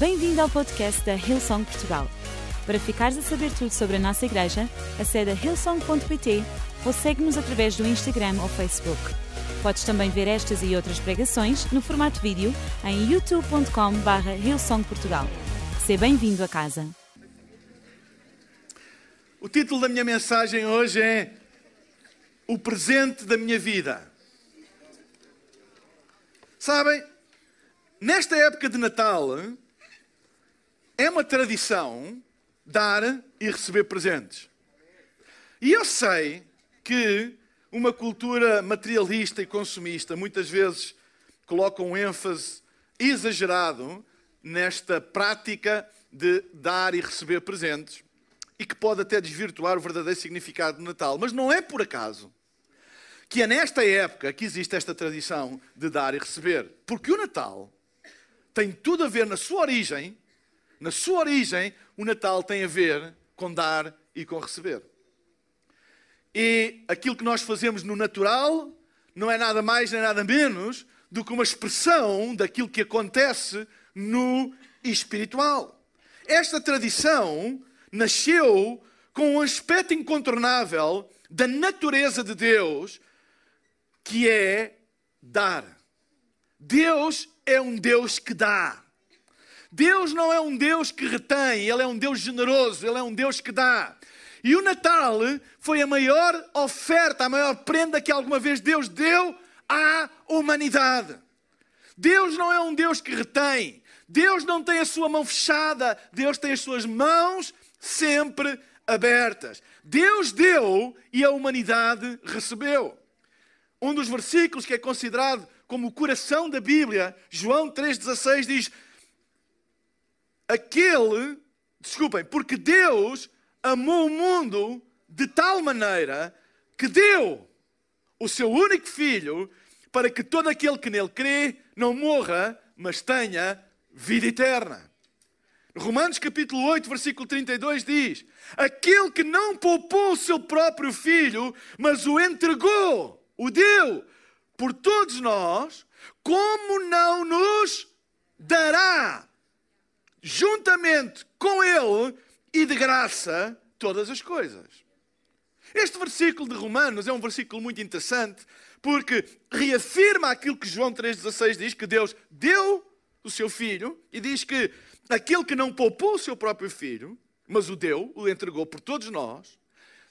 Bem-vindo ao podcast da Hillsong Portugal. Para ficares a saber tudo sobre a nossa igreja, acede a hillsong.pt ou segue-nos através do Instagram ou Facebook. Podes também ver estas e outras pregações no formato vídeo em youtube.com.br hillsongportugal. Seja bem-vindo a casa. O título da minha mensagem hoje é O presente da minha vida. Sabem, nesta época de Natal, é uma tradição dar e receber presentes. E eu sei que uma cultura materialista e consumista muitas vezes coloca um ênfase exagerado nesta prática de dar e receber presentes e que pode até desvirtuar o verdadeiro significado do Natal. Mas não é por acaso que é nesta época que existe esta tradição de dar e receber. Porque o Natal tem tudo a ver na sua origem, na sua origem, o Natal tem a ver com dar e com receber. E aquilo que nós fazemos no natural não é nada mais nem nada menos do que uma expressão daquilo que acontece no espiritual. Esta tradição nasceu com um aspecto incontornável da natureza de Deus, que é dar. Deus é um Deus que dá. Deus não é um Deus que retém, Ele é um Deus generoso, Ele é um Deus que dá. E o Natal foi a maior oferta, a maior prenda que alguma vez Deus deu à humanidade. Deus não é um Deus que retém, Deus não tem a sua mão fechada, Deus tem as suas mãos sempre abertas. Deus deu e a humanidade recebeu. Um dos versículos que é considerado como o coração da Bíblia, João 3,16 diz: Aquele, desculpem, porque Deus amou o mundo de tal maneira que deu o seu único filho para que todo aquele que nele crê não morra, mas tenha vida eterna. Romanos capítulo 8, versículo 32 diz: Aquele que não poupou o seu próprio filho, mas o entregou, o deu por todos nós, como não nos dará, juntamente com Ele e de graça, todas as coisas. Este versículo de Romanos é um versículo muito interessante porque reafirma aquilo que João 3,16 diz: que Deus deu o seu filho e diz que aquele que não poupou o seu próprio filho, mas o deu, o entregou por todos nós,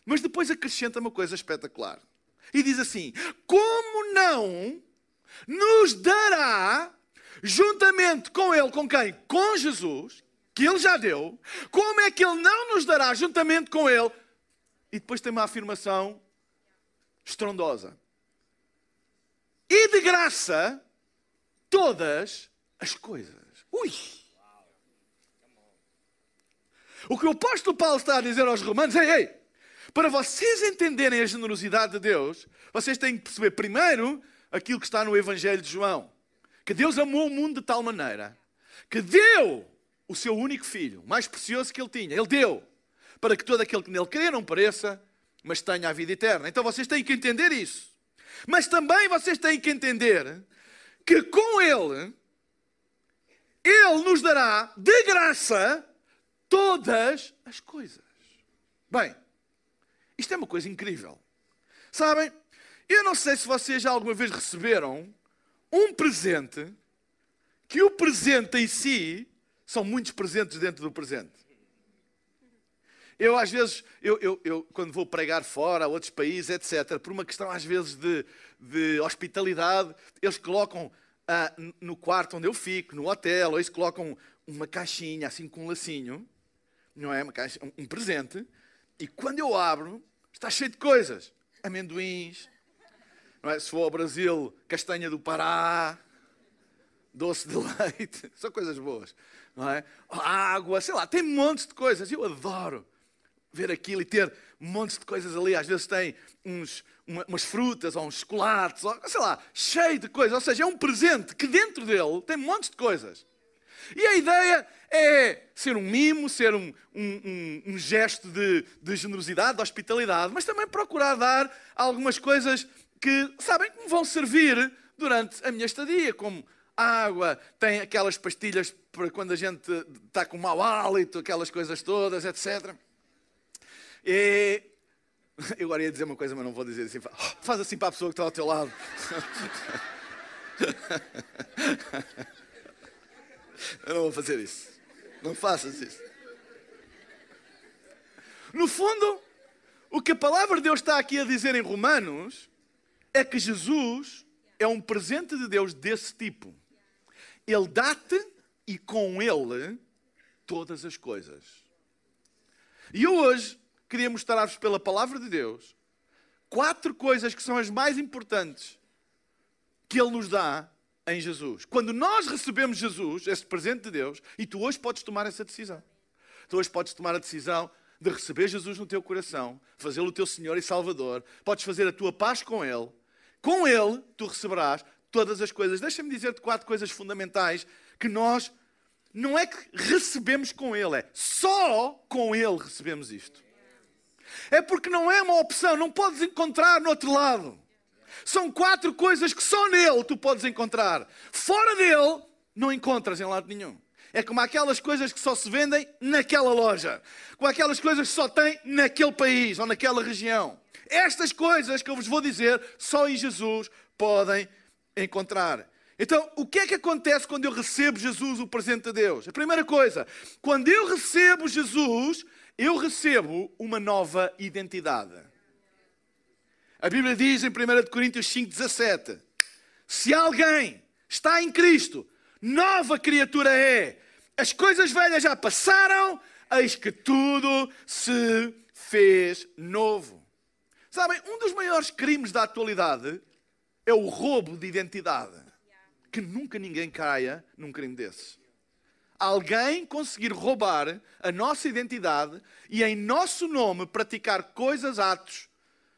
mas depois acrescenta uma coisa espetacular. E diz assim: Como não nos dará, juntamente com Ele, com quem? Com Jesus, que Ele já deu, como é que Ele não nos dará, juntamente com Ele? E depois tem uma afirmação estrondosa. E de graça, todas as coisas. Ui! O que o apóstolo Paulo está a dizer aos romanos é: ei, para vocês entenderem a generosidade de Deus, vocês têm que perceber primeiro aquilo que está no Evangelho de João. Que Deus amou o mundo de tal maneira que deu o seu único filho, mais precioso que ele tinha. Ele deu para que todo aquele que nele crê não pereça, mas tenha a vida eterna. Então vocês têm que entender isso. Mas também vocês têm que entender que com ele, ele nos dará de graça todas as coisas. Bem, isto é uma coisa incrível. Sabem, eu não sei se vocês já alguma vez receberam um presente que o presente em si são muitos presentes dentro do presente. Eu, às vezes, eu, eu, eu, quando vou pregar fora, a outros países, etc., por uma questão, às vezes, de, de hospitalidade, eles colocam ah, no quarto onde eu fico, no hotel, ou eles colocam uma caixinha, assim, com um lacinho, não é? Uma caixa, um, presente, e quando eu abro, Está cheio de coisas. Amendoins, é? se for ao Brasil, castanha do Pará, doce de leite, são coisas boas. Não é? Água, sei lá, tem montes de coisas. Eu adoro ver aquilo e ter montes de coisas ali. Às vezes tem uns, uma, umas frutas ou uns chocolates, ou, sei lá, cheio de coisas. Ou seja, é um presente que dentro dele tem montes de coisas. E a ideia é ser um mimo, ser um, um, um, um gesto de, de, generosidade, de hospitalidade, mas também procurar dar algumas coisas que, sabem, que me vão servir durante a minha estadia, como água, tem aquelas pastilhas para quando a gente está com mau hálito, aquelas coisas todas, etc. E eu agora ia dizer uma coisa, mas não vou dizer assim. Faz assim para a pessoa que está ao teu lado. Eu não vou fazer isso. Não faças isso. No fundo, o que a palavra de Deus está aqui a dizer em Romanos é que Jesus é um presente de Deus desse tipo. Ele dá-te e com ele todas as coisas. E eu hoje queria mostrar-vos pela palavra de Deus quatro coisas que são as mais importantes que ele nos dá em Jesus. Quando nós recebemos Jesus, esse presente de Deus, e tu hoje podes tomar essa decisão. Tu hoje podes tomar a decisão de receber Jesus no teu coração, fazê-lo o teu Senhor e Salvador, podes fazer a tua paz com Ele. Com Ele tu receberás todas as coisas. Deixa-me dizer-te quatro coisas fundamentais que nós não é que recebemos com Ele, é só com Ele recebemos isto. É porque não é uma opção, não podes encontrar no outro lado. São quatro coisas que só nele tu podes encontrar. Fora dele, não encontras em lado nenhum. É como aquelas coisas que só se vendem naquela loja, como aquelas coisas que só tem naquele país ou naquela região. Estas coisas que eu vos vou dizer, só em Jesus podem encontrar. Então, o que é que acontece quando eu recebo Jesus, o presente de Deus? A primeira coisa, quando eu recebo Jesus, eu recebo uma nova identidade. A Bíblia diz em 1 Coríntios 5,17: Se alguém está em Cristo, nova criatura é. As coisas velhas já passaram, eis que tudo se fez novo. Sabem, um dos maiores crimes da atualidade é o roubo de identidade. Que nunca ninguém caia num crime desse. Alguém conseguir roubar a nossa identidade e em nosso nome praticar coisas, atos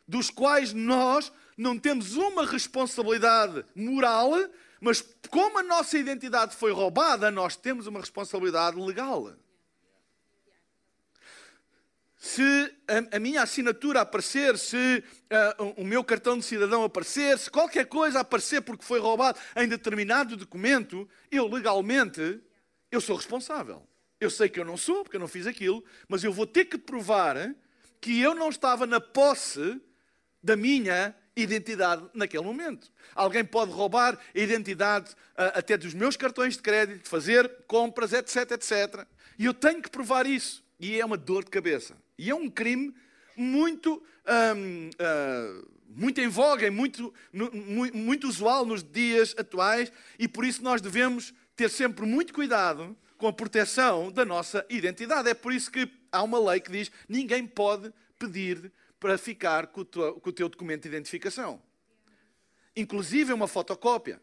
dos quais nós não temos uma responsabilidade moral, mas como a nossa identidade foi roubada, nós temos uma responsabilidade legal. Se a, a minha assinatura aparecer, se uh, o meu cartão de cidadão aparecer, se qualquer coisa aparecer porque foi roubado em determinado documento, eu legalmente eu sou responsável. Eu sei que eu não sou, porque eu não fiz aquilo, mas eu vou ter que provar que eu não estava na posse da minha identidade naquele momento. Alguém pode roubar a identidade uh, até dos meus cartões de crédito, fazer compras, etc, etc. E eu tenho que provar isso. E é uma dor de cabeça. E é um crime muito, um, uh, ah, muito em voga, muito, muito, muito usual nos dias atuais. E por isso nós devemos ter sempre muito cuidado com a proteção da nossa identidade. É por isso que há uma lei que diz: ninguém pode pedir para ficar com o, teu, com o teu documento de identificação. Inclusive uma fotocópia.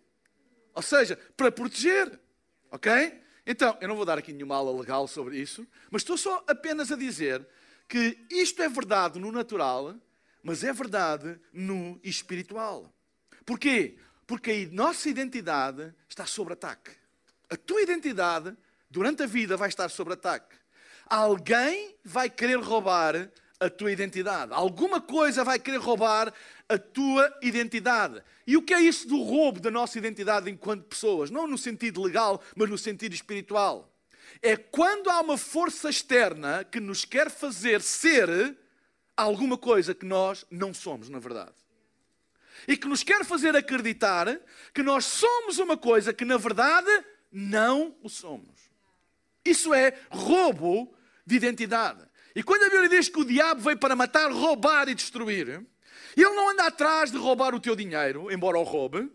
Ou seja, para proteger. Ok? Então, eu não vou dar aqui nenhuma aula legal sobre isso, mas estou só apenas a dizer que isto é verdade no natural, mas é verdade no espiritual. Porquê? Porque a nossa identidade está sob ataque. A tua identidade, durante a vida, vai estar sob ataque. Alguém vai querer roubar a tua identidade. Alguma coisa vai querer roubar a tua identidade. E o que é isso do roubo da nossa identidade enquanto pessoas? Não no sentido legal, mas no sentido espiritual. É quando há uma força externa que nos quer fazer ser alguma coisa que nós não somos, na verdade. E que nos quer fazer acreditar que nós somos uma coisa que, na verdade, não o somos. Isso é roubo de identidade. E quando a Bíblia diz que o diabo veio para matar, roubar e destruir, ele não anda atrás de roubar o teu dinheiro, embora o roube.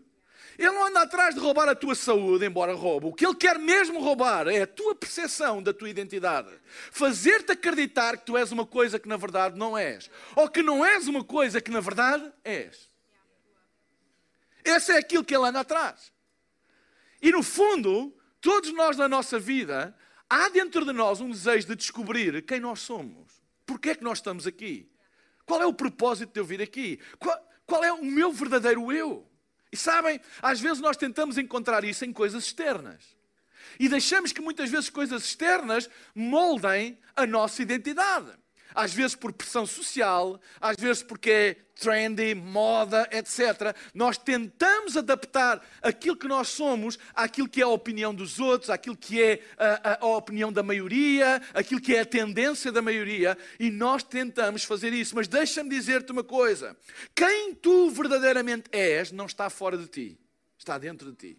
Ele não anda atrás de roubar a tua saúde, embora roube. O que ele quer mesmo roubar é a tua percepção da tua identidade. Fazer-te acreditar que tu és uma coisa que na verdade não és. Ou que não és uma coisa que na verdade és. Esse é aquilo que ele anda atrás. E no fundo, todos nós na nossa vida há dentro de nós um desejo de descobrir quem nós somos. Porquê é que nós estamos aqui? Qual é o propósito de eu vir aqui? Qual, qual é o meu verdadeiro eu? E sabem, às vezes nós tentamos encontrar isso em coisas externas. E deixamos que muitas vezes coisas externas moldem a nossa identidade. Às vezes por pressão social, às vezes porque é trendy, moda, etc. Nós tentamos adaptar aquilo que nós somos àquilo que é a opinião dos outros, àquilo que é a, a, a opinião da maioria, aquilo que é a tendência da maioria, e nós tentamos fazer isso. Mas deixa-me dizer-te uma coisa: quem tu verdadeiramente és não está fora de ti, está dentro de ti.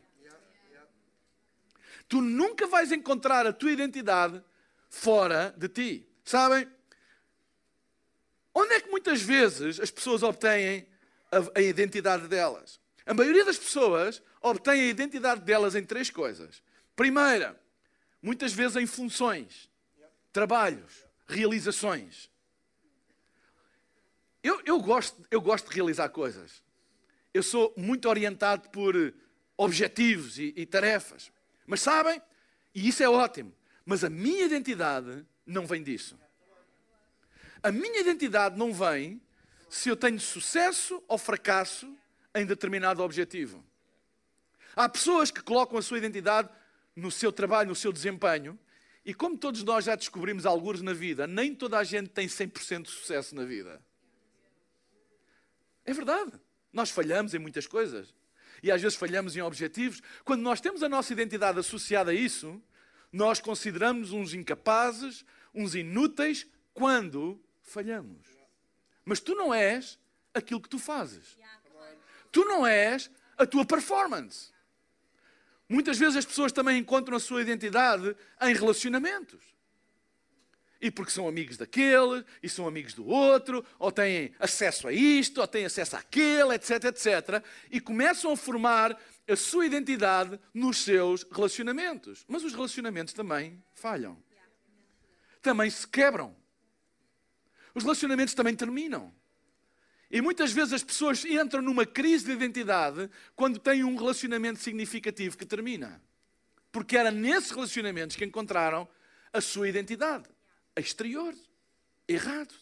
Tu nunca vais encontrar a tua identidade fora de ti. Sabem? Onde é que muitas vezes as pessoas obtêm a, a identidade delas? A maioria das pessoas obtém a identidade delas em três coisas. Primeira, muitas vezes em funções, trabalhos, realizações. Eu, eu, gosto, eu gosto de realizar coisas. Eu sou muito orientado por objetivos e, e tarefas. Mas sabem? E isso é ótimo. Mas a minha identidade não vem disso. A minha identidade não vem se eu tenho sucesso ou fracasso em determinado objetivo. Há pessoas que colocam a sua identidade no seu trabalho, no seu desempenho, e como todos nós já descobrimos alguns na vida, nem toda a gente tem 100% de sucesso na vida. É verdade. Nós falhamos em muitas coisas. E às vezes falhamos em objetivos. Quando nós temos a nossa identidade associada a isso, nós consideramos uns incapazes, uns inúteis, quando falhamos. Mas tu não és aquilo que tu fazes. Tu não és a tua performance. Muitas vezes as pessoas também encontram a sua identidade em relacionamentos e porque são amigos daquele, e são amigos do outro, ou têm acesso a isto, ou têm acesso àquele, etc, etc, e começam a formar a sua identidade nos seus relacionamentos. Mas os relacionamentos também falham. Também se quebram. Os relacionamentos também terminam. E muitas vezes as pessoas entram numa crise de identidade quando têm um relacionamento significativo que termina. Porque era nesses relacionamentos que encontraram a sua identidade exterior, errado.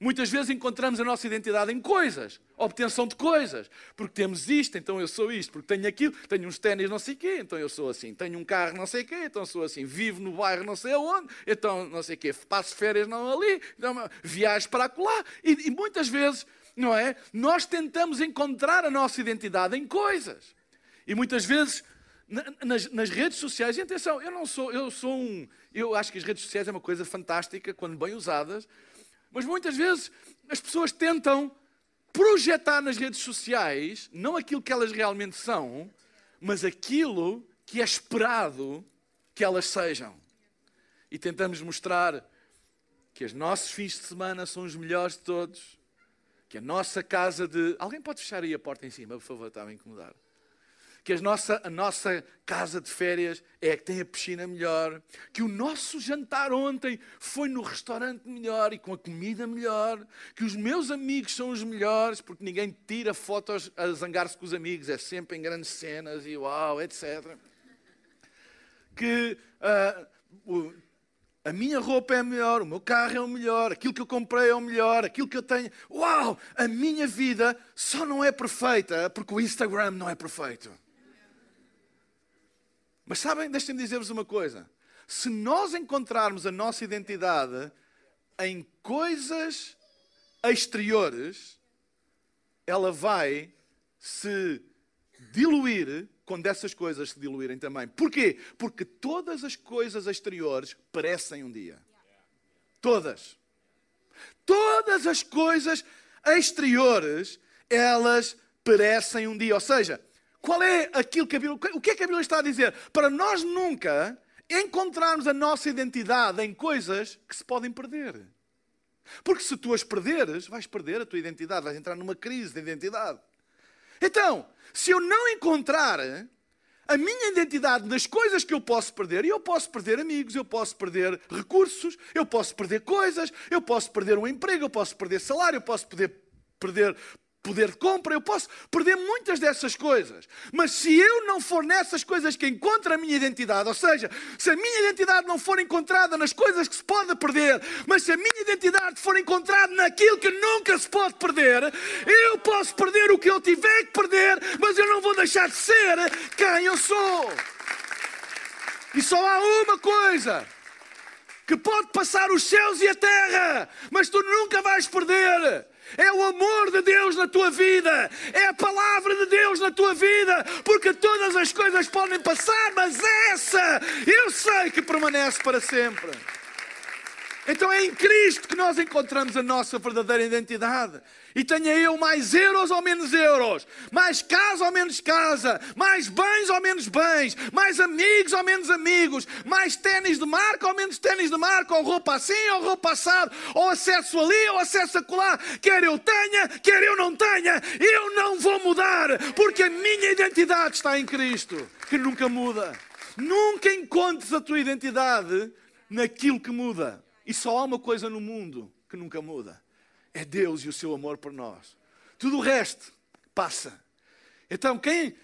Muitas vezes encontramos a nossa identidade em coisas, obtenção de coisas. Porque temos isto, então eu sou isto. Porque tenho aquilo, tenho uns ténis não sei quê, então eu sou assim. Tenho um carro não sei quê, então sou assim. Vivo no bairro não sei aonde, então não sei quê. Passo férias não ali, então, viajo para acolá. E, e muitas vezes, não é? Nós tentamos encontrar a nossa identidade em coisas. E muitas vezes nas, nas, redes sociais, e atenção, eu não sou, eu sou um, eu acho que as redes sociais é uma coisa fantástica quando bem usadas, mas muitas vezes as pessoas tentam projetar nas redes sociais não aquilo que elas realmente são, mas aquilo que é esperado que elas sejam. E tentamos mostrar que os nossos fins de semana são os melhores de todos, que a nossa casa de. Alguém pode fechar aí a porta em cima, por favor, está a incomodar que a nossa, a nossa casa de férias é a que tem a piscina melhor, que o nosso jantar ontem foi no restaurante melhor e com a comida melhor, que os meus amigos são os melhores, porque ninguém tira fotos a zangar-se com os amigos, é sempre em grandes cenas e uau, etc. Que uh, a minha roupa é melhor, o meu carro é o melhor, aquilo que eu comprei é o melhor, aquilo que eu tenho. Uau! A minha vida só não é perfeita porque o Instagram não é perfeito. Mas sabem, deixem-me dizer-vos uma coisa. Se nós encontrarmos a nossa identidade em coisas exteriores, ela vai se diluir quando essas coisas se diluírem também. Porquê? Porque todas as coisas exteriores perecem um dia. Todas. Todas as coisas exteriores, elas perecem um dia. Ou seja, qual é aquilo que a Bíblia, o que é que a Bíblia está a dizer? Para nós nunca encontrarmos a nossa identidade em coisas que se podem perder. Porque se tu as perderes, vais perder a tua identidade, vais entrar numa crise de identidade. Então, se eu não encontrar a minha identidade nas coisas que eu posso perder, e eu posso perder amigos, eu posso perder recursos, eu posso perder coisas, eu posso perder um emprego, eu posso perder salário, eu posso perder, perder poder de compra, eu posso perder muitas dessas coisas. Mas se eu não for nessas coisas que encontro a minha identidade, ou seja, se a minha identidade não for encontrada nas coisas que se pode perder, mas se a minha identidade for encontrada naquilo que nunca se pode perder, eu posso perder o que eu tiver que perder, mas eu não vou deixar de ser quem eu sou. E só há uma coisa que pode passar os céus e a terra, mas tu nunca vais perder. É o amor de Deus na tua vida, é a palavra de Deus na tua vida, porque todas as coisas podem passar, mas essa eu sei que permanece para sempre. Então é em Cristo que nós encontramos a nossa verdadeira identidade. E tenha eu mais euros ou menos euros, mais casa ou menos casa, mais bens ou menos bens, mais amigos ou menos amigos, mais ténis de marca ou menos ténis de marca, ou roupa assim ou roupa assado, ou acesso ali ou acesso acolá. Quer eu tenha, quer eu não tenha, eu não vou mudar, porque a minha identidade está em Cristo, que nunca muda. Nunca encontres a tua identidade naquilo que muda. E só há uma coisa no mundo que nunca muda: é Deus e o seu amor por nós. Tudo o resto passa. Então, quem,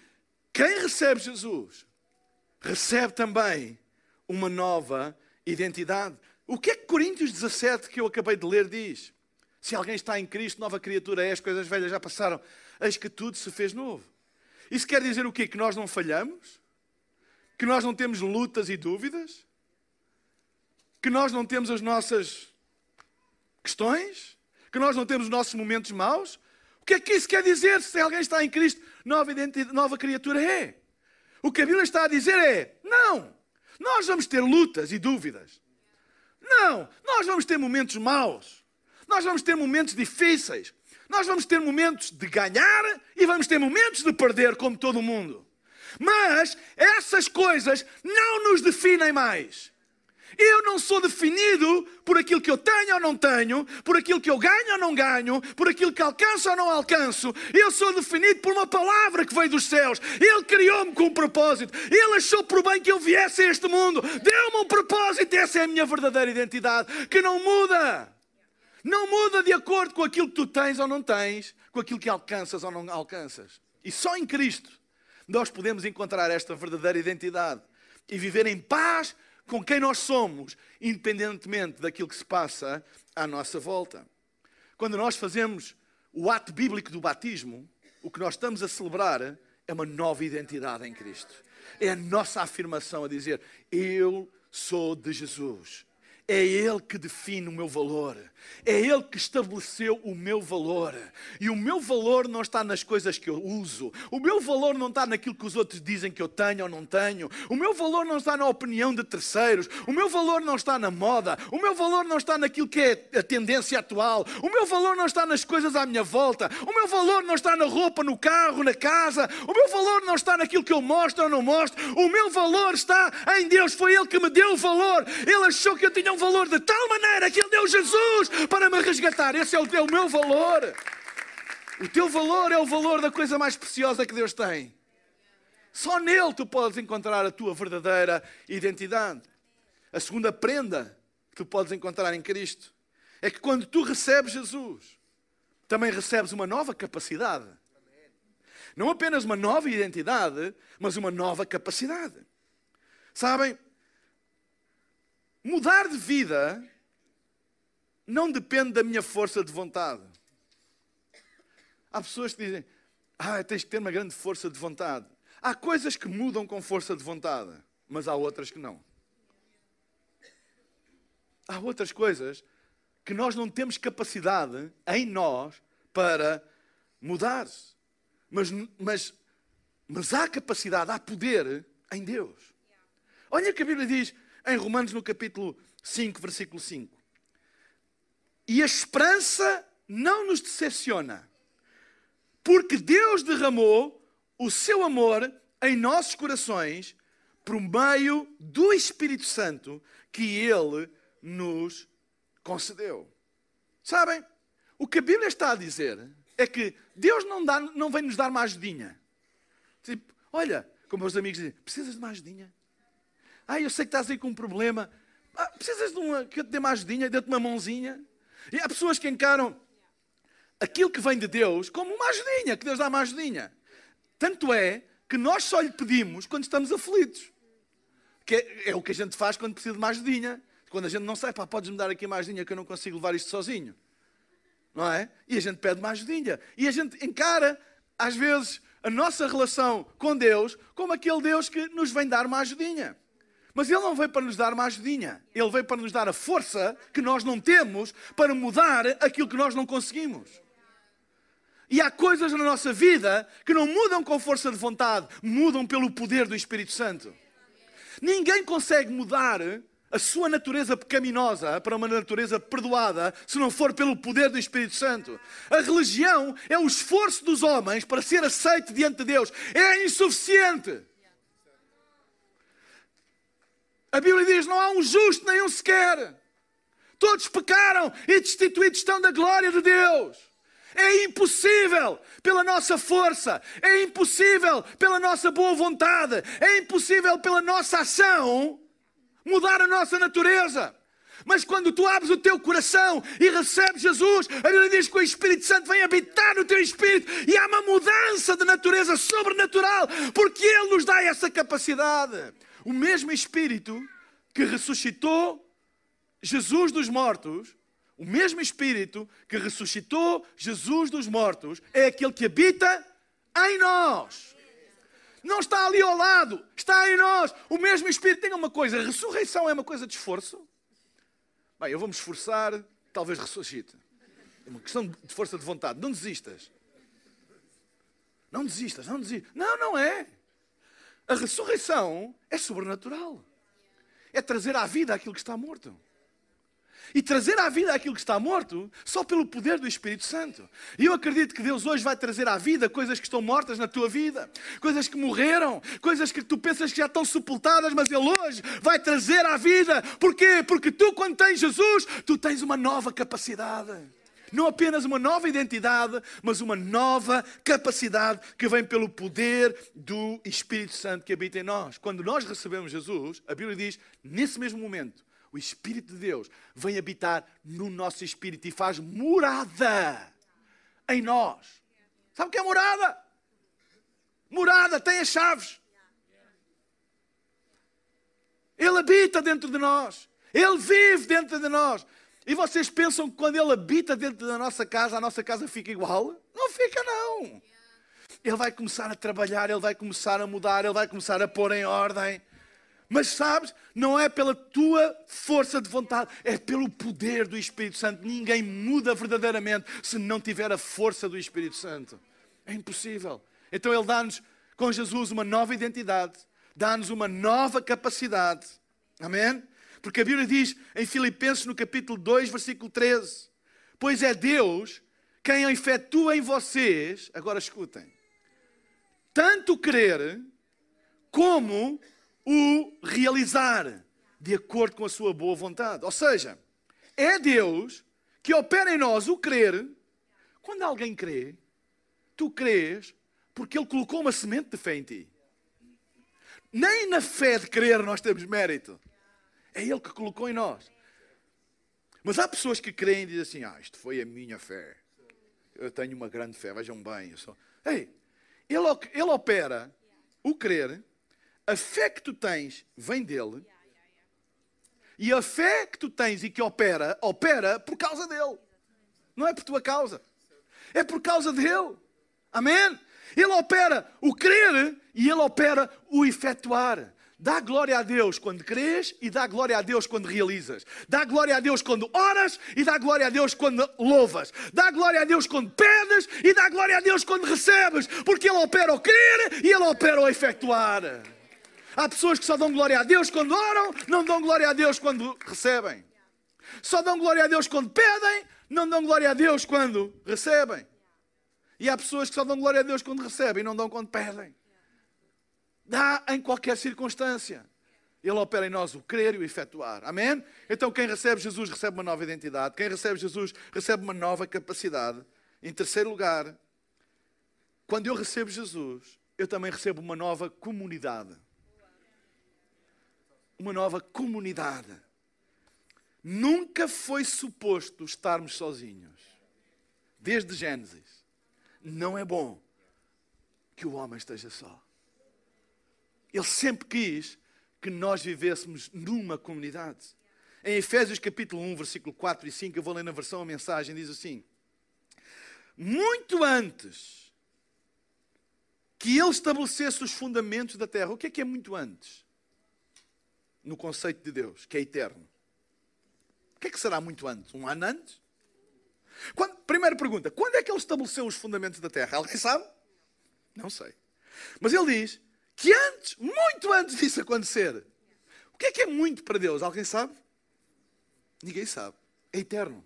quem recebe Jesus, recebe também uma nova identidade. O que é que Coríntios 17, que eu acabei de ler, diz? Se alguém está em Cristo, nova criatura é, as coisas velhas já passaram, eis que tudo se fez novo. Isso quer dizer o quê? Que nós não falhamos? Que nós não temos lutas e dúvidas? Que nós não temos as nossas questões, que nós não temos os nossos momentos maus. O que é que isso quer dizer? Se alguém está em Cristo, nova, nova criatura é. O que a Bíblia está a dizer é: não, nós vamos ter lutas e dúvidas. Não, nós vamos ter momentos maus. Nós vamos ter momentos difíceis. Nós vamos ter momentos de ganhar e vamos ter momentos de perder, como todo mundo. Mas essas coisas não nos definem mais. Eu não sou definido por aquilo que eu tenho ou não tenho, por aquilo que eu ganho ou não ganho, por aquilo que alcanço ou não alcanço. Eu sou definido por uma palavra que veio dos céus. Ele criou-me com um propósito. Ele achou por bem que eu viesse a este mundo. Deu-me um propósito. Essa é a minha verdadeira identidade, que não muda. Não muda de acordo com aquilo que tu tens ou não tens, com aquilo que alcanças ou não alcanças. E só em Cristo nós podemos encontrar esta verdadeira identidade e viver em paz com quem nós somos, independentemente daquilo que se passa à nossa volta. Quando nós fazemos o ato bíblico do batismo, o que nós estamos a celebrar é uma nova identidade em Cristo. É a nossa afirmação a dizer: Eu sou de Jesus. É Ele que define o meu valor. É Ele que estabeleceu o meu valor. E o meu valor não está nas coisas que eu uso. O meu valor não está naquilo que os outros dizem que eu tenho ou não tenho. O meu valor não está na opinião de terceiros. O meu valor não está na moda. O meu valor não está naquilo que é a tendência atual. O meu valor não está nas coisas à minha volta. O meu valor não está na roupa, no carro, na casa. O meu valor não está naquilo que eu mostro ou não mostro. O meu valor está em Deus. Foi Ele que me deu o valor. Ele achou que eu tinha valor de tal maneira que Ele deu Jesus para me resgatar. Esse é o teu meu valor. O teu valor é o valor da coisa mais preciosa que Deus tem. Só nele tu podes encontrar a tua verdadeira identidade. A segunda prenda que tu podes encontrar em Cristo é que quando tu recebes Jesus, também recebes uma nova capacidade. Não apenas uma nova identidade, mas uma nova capacidade. Sabem, mudar de vida não depende da minha força de vontade. Há pessoas que dizem, ah, tens que ter uma grande força de vontade. Há coisas que mudam com força de vontade, mas há outras que não. Há outras coisas que nós não temos capacidade em nós para mudar. Mas, mas, mas há capacidade, há poder em Deus. Olha que a Bíblia diz em Romanos no capítulo 5, versículo 5. E a esperança não nos decepciona, porque Deus derramou o seu amor em nossos corações por meio do Espírito Santo que Ele nos concedeu. Sabem? O que a Bíblia está a dizer é que Deus não, dá, não vem nos dar mais ajudinha. Tipo, olha, como meus amigos dizem, precisas de mais ajudinha? Ah, eu sei que estás aí com um problema. Ah, precisas de uma, que eu te dê mais ajudinha, dê-te uma mãozinha? E há pessoas que encaram aquilo que vem de Deus como uma ajudinha, que Deus dá uma ajudinha. Tanto é que nós só lhe pedimos quando estamos aflitos. Que é, é o que a gente faz quando precisa de uma ajudinha. Quando a gente não sai, pá, podes-me dar aqui uma ajudinha que eu não consigo levar isto sozinho. Não é? E a gente pede uma ajudinha. E a gente encara, às vezes, a nossa relação com Deus como aquele Deus que nos vem dar uma ajudinha. Mas Ele não veio para nos dar uma ajudinha. Ele veio para nos dar a força que nós não temos para mudar aquilo que nós não conseguimos. E há coisas na nossa vida que não mudam com força de vontade, mudam pelo poder do Espírito Santo. Ninguém consegue mudar a sua natureza pecaminosa para uma natureza perdoada se não for pelo poder do Espírito Santo. A religião é o esforço dos homens para ser aceito diante de Deus. É insuficiente. A Bíblia diz: não há um justo nenhum sequer. Todos pecaram e destituídos estão da glória de Deus. É impossível pela nossa força, é impossível pela nossa boa vontade, é impossível pela nossa ação mudar a nossa natureza. Mas quando tu abres o teu coração e recebes Jesus, a Bíblia diz que o Espírito Santo vem habitar no teu espírito e há uma mudança de natureza sobrenatural, porque Ele nos dá essa capacidade. O mesmo Espírito que ressuscitou Jesus dos mortos, o mesmo Espírito que ressuscitou Jesus dos mortos, é aquele que habita em nós. Não está ali ao lado, está em nós. O mesmo Espírito. Tem uma coisa: a ressurreição é uma coisa de esforço. Bem, eu vou me esforçar, talvez ressuscite. É uma questão de força de vontade. Não desistas. Não desistas, não desistas. Não, não é. A ressurreição é sobrenatural. É trazer à vida aquilo que está morto. E trazer à vida aquilo que está morto só pelo poder do Espírito Santo. E eu acredito que Deus hoje vai trazer à vida coisas que estão mortas na tua vida, coisas que morreram, coisas que tu pensas que já estão sepultadas, mas Ele hoje vai trazer à vida. Porquê? Porque tu, quando tens Jesus, tu tens uma nova capacidade. Não apenas uma nova identidade, mas uma nova capacidade que vem pelo poder do Espírito Santo que habita em nós. Quando nós recebemos Jesus, a Bíblia diz, nesse mesmo momento, o Espírito de Deus vem habitar no nosso espírito e faz morada em nós. Sabe o que é morada? Morada tem as chaves. Ele habita dentro de nós. Ele vive dentro de nós. E vocês pensam que quando Ele habita dentro da nossa casa, a nossa casa fica igual? Não fica, não. Ele vai começar a trabalhar, Ele vai começar a mudar, Ele vai começar a pôr em ordem. Mas sabes, não é pela tua força de vontade, é pelo poder do Espírito Santo. Ninguém muda verdadeiramente se não tiver a força do Espírito Santo. É impossível. Então Ele dá-nos, com Jesus, uma nova identidade, dá-nos uma nova capacidade. Amém? Porque a Bíblia diz em Filipenses, no capítulo 2, versículo 13: Pois é Deus quem efetua em vocês, agora escutem, tanto querer como o realizar, de acordo com a sua boa vontade. Ou seja, é Deus que opera em nós o crer. Quando alguém crê, tu crês porque Ele colocou uma semente de fé em ti. Nem na fé de crer nós temos mérito. É Ele que colocou em nós. Mas há pessoas que creem e dizem assim: Ah, isto foi a minha fé. Eu tenho uma grande fé, vejam bem. Eu sou... Ei, ele, ele opera o crer, a fé que tu tens vem dele, e a fé que tu tens e que opera, opera por causa dele. Não é por tua causa. É por causa dele. Amém? Ele opera o crer e ele opera o efetuar. Dá glória a Deus quando crês e dá glória a Deus quando realizas. Dá glória a Deus quando oras e dá glória a Deus quando louvas. Dá glória a Deus quando pedes e dá glória a Deus quando recebes. Porque Ele opera o crer e Ele opera o efetuar. Há pessoas que só dão glória a Deus quando oram, não dão glória a Deus quando recebem. Só dão glória a Deus quando pedem, não dão glória a Deus quando recebem. E há pessoas que só dão glória a Deus quando recebem e não dão quando pedem. Dá em qualquer circunstância. Ele opera em nós o crer e o efetuar. Amém? Então, quem recebe Jesus recebe uma nova identidade. Quem recebe Jesus recebe uma nova capacidade. Em terceiro lugar, quando eu recebo Jesus, eu também recebo uma nova comunidade. Uma nova comunidade. Nunca foi suposto estarmos sozinhos. Desde Gênesis. Não é bom que o homem esteja só. Ele sempre quis que nós vivêssemos numa comunidade. Em Efésios capítulo 1, versículo 4 e 5, eu vou ler na versão a mensagem, diz assim: Muito antes que ele estabelecesse os fundamentos da terra. O que é que é muito antes? no conceito de Deus, que é eterno? O que é que será muito antes? Um ano antes? Quando, primeira pergunta: quando é que ele estabeleceu os fundamentos da terra? Alguém sabe? Não sei. Mas ele diz que antes, muito antes disso acontecer, o que é que é muito para Deus? Alguém sabe? Ninguém sabe. É eterno.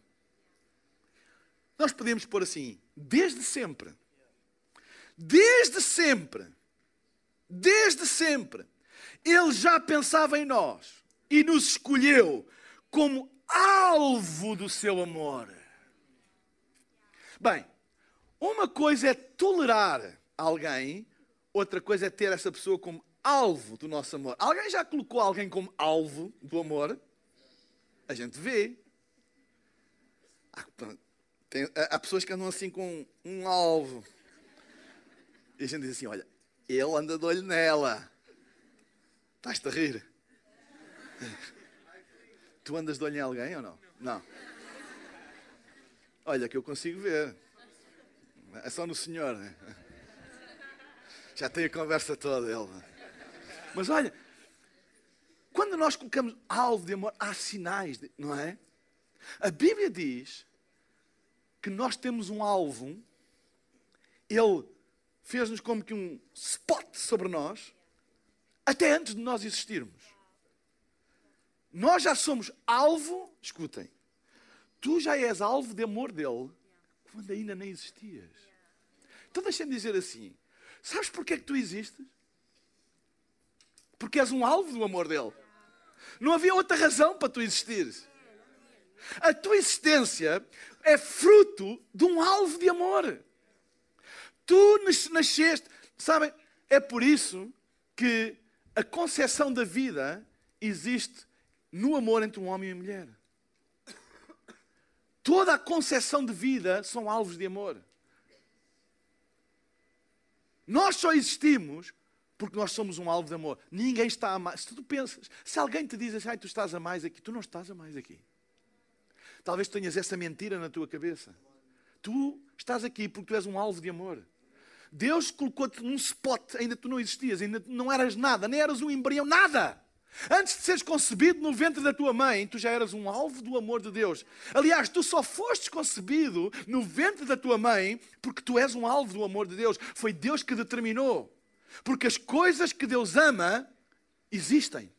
Nós podemos pôr assim, desde sempre. Desde sempre. Desde sempre. Ele já pensava em nós e nos escolheu como alvo do seu amor. Bem, uma coisa é tolerar alguém, outra coisa é ter essa pessoa como alvo do nosso amor. Alguém já colocou alguém como alvo do amor? A gente vê. Há, tem, há pessoas que andam assim com um alvo. E a gente diz assim: olha, ele anda de olho nela. Estás-te a rir? Tu andas de olho em alguém ou não? Não. Olha, que eu consigo ver. É só no Senhor. Né? Já tem a conversa toda ele. Mas olha, quando nós colocamos alvo de amor, há sinais, não é? A Bíblia diz que nós temos um alvo, Ele fez-nos como que um spot sobre nós, até antes de nós existirmos. Nós já somos alvo, escutem, tu já és alvo de amor dele quando ainda nem existias. Então deixa-me dizer assim: sabes porquê que tu existes? Porque és um alvo do amor dele. Não havia outra razão para tu existires. A tua existência é fruto de um alvo de amor. Tu nasceste, sabem? É por isso que a concepção da vida existe no amor entre um homem e uma mulher. Toda a concepção de vida são alvos de amor. Nós só existimos porque nós somos um alvo de amor. Ninguém está a mais. Se tu pensas, se alguém te diz assim, tu estás a mais aqui, tu não estás a mais aqui. Talvez tenhas essa mentira na tua cabeça. Tu estás aqui porque tu és um alvo de amor. Deus colocou-te num spot, ainda tu não existias, ainda não eras nada, nem eras um embrião, nada. Antes de seres concebido no ventre da tua mãe, tu já eras um alvo do amor de Deus. Aliás, tu só fostes concebido no ventre da tua mãe porque tu és um alvo do amor de Deus. Foi Deus que determinou. Porque as coisas que Deus ama existem.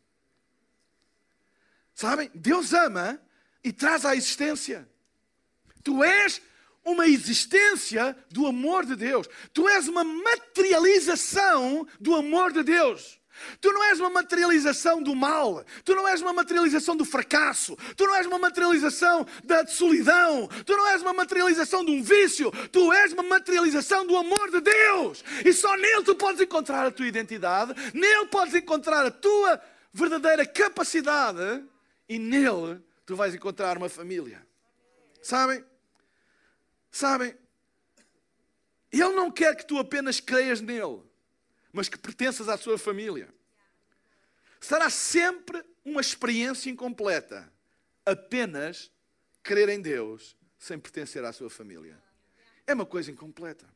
Sabem? Deus ama e traz à existência. Tu és uma existência do amor de Deus. Tu és uma materialização do amor de Deus. Tu não és uma materialização do mal, tu não és uma materialização do fracasso, tu não és uma materialização da solidão, tu não és uma materialização de um vício, tu és uma materialização do amor de Deus. E só nele tu podes encontrar a tua identidade, nele podes encontrar a tua verdadeira capacidade e nele tu vais encontrar uma família. Sabem? Sabem? Ele não quer que tu apenas creias nele mas que pertenças à sua família. Será sempre uma experiência incompleta apenas crer em Deus sem pertencer à sua família. É uma coisa incompleta.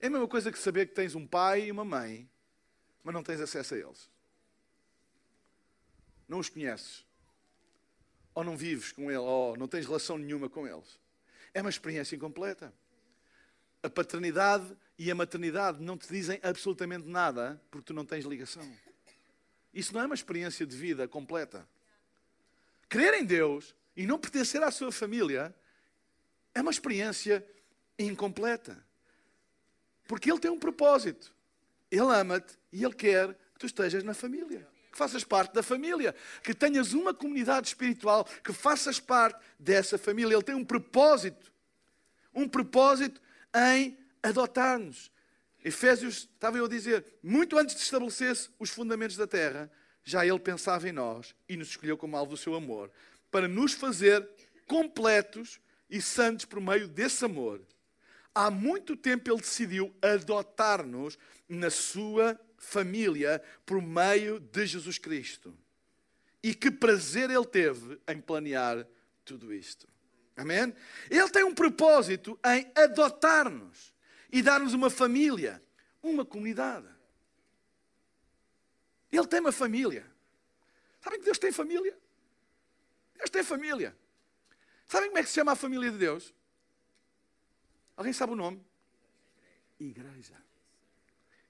É a mesma coisa que saber que tens um pai e uma mãe, mas não tens acesso a eles. Não os conheces. Ou não vives com eles, ou não tens relação nenhuma com eles. É uma experiência incompleta. A paternidade e a maternidade não te dizem absolutamente nada porque tu não tens ligação. Isso não é uma experiência de vida completa. Crer em Deus e não pertencer à sua família é uma experiência incompleta. Porque Ele tem um propósito. Ele ama-te e Ele quer que tu estejas na família. Que faças parte da família. Que tenhas uma comunidade espiritual. Que faças parte dessa família. Ele tem um propósito. Um propósito em adotar-nos. Efésios, estava eu a dizer, muito antes de estabelecesse os fundamentos da terra, já ele pensava em nós e nos escolheu como alvo do seu amor, para nos fazer completos e santos por meio desse amor. Há muito tempo ele decidiu adotar-nos na sua família por meio de Jesus Cristo. E que prazer ele teve em planear tudo isto. Amém? Ele tem um propósito em adotar-nos e dar-nos uma família, uma comunidade. Ele tem uma família. Sabem que Deus tem família? Deus tem família. Sabem como é que se chama a família de Deus? Alguém sabe o nome? Igreja.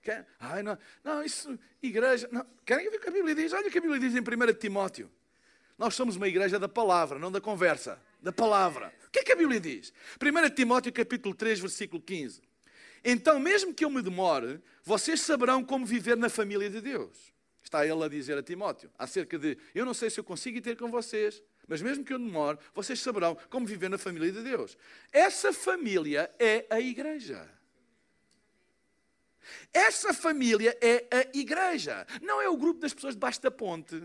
Quer? Ai, não, não, isso, igreja. Não. Querem ver o que a Bíblia diz? Olha o que a Bíblia diz em 1 Timóteo. Nós somos uma igreja da palavra, não da conversa. Da palavra. O que é que a Bíblia diz? 1 Timóteo capítulo 3, versículo 15. Então, mesmo que eu me demore, vocês saberão como viver na família de Deus. Está ele a dizer a Timóteo, acerca de, eu não sei se eu consigo ir ter com vocês, mas mesmo que eu demore, vocês saberão como viver na família de Deus. Essa família é a igreja. Essa família é a igreja. Não é o grupo das pessoas debaixo da ponte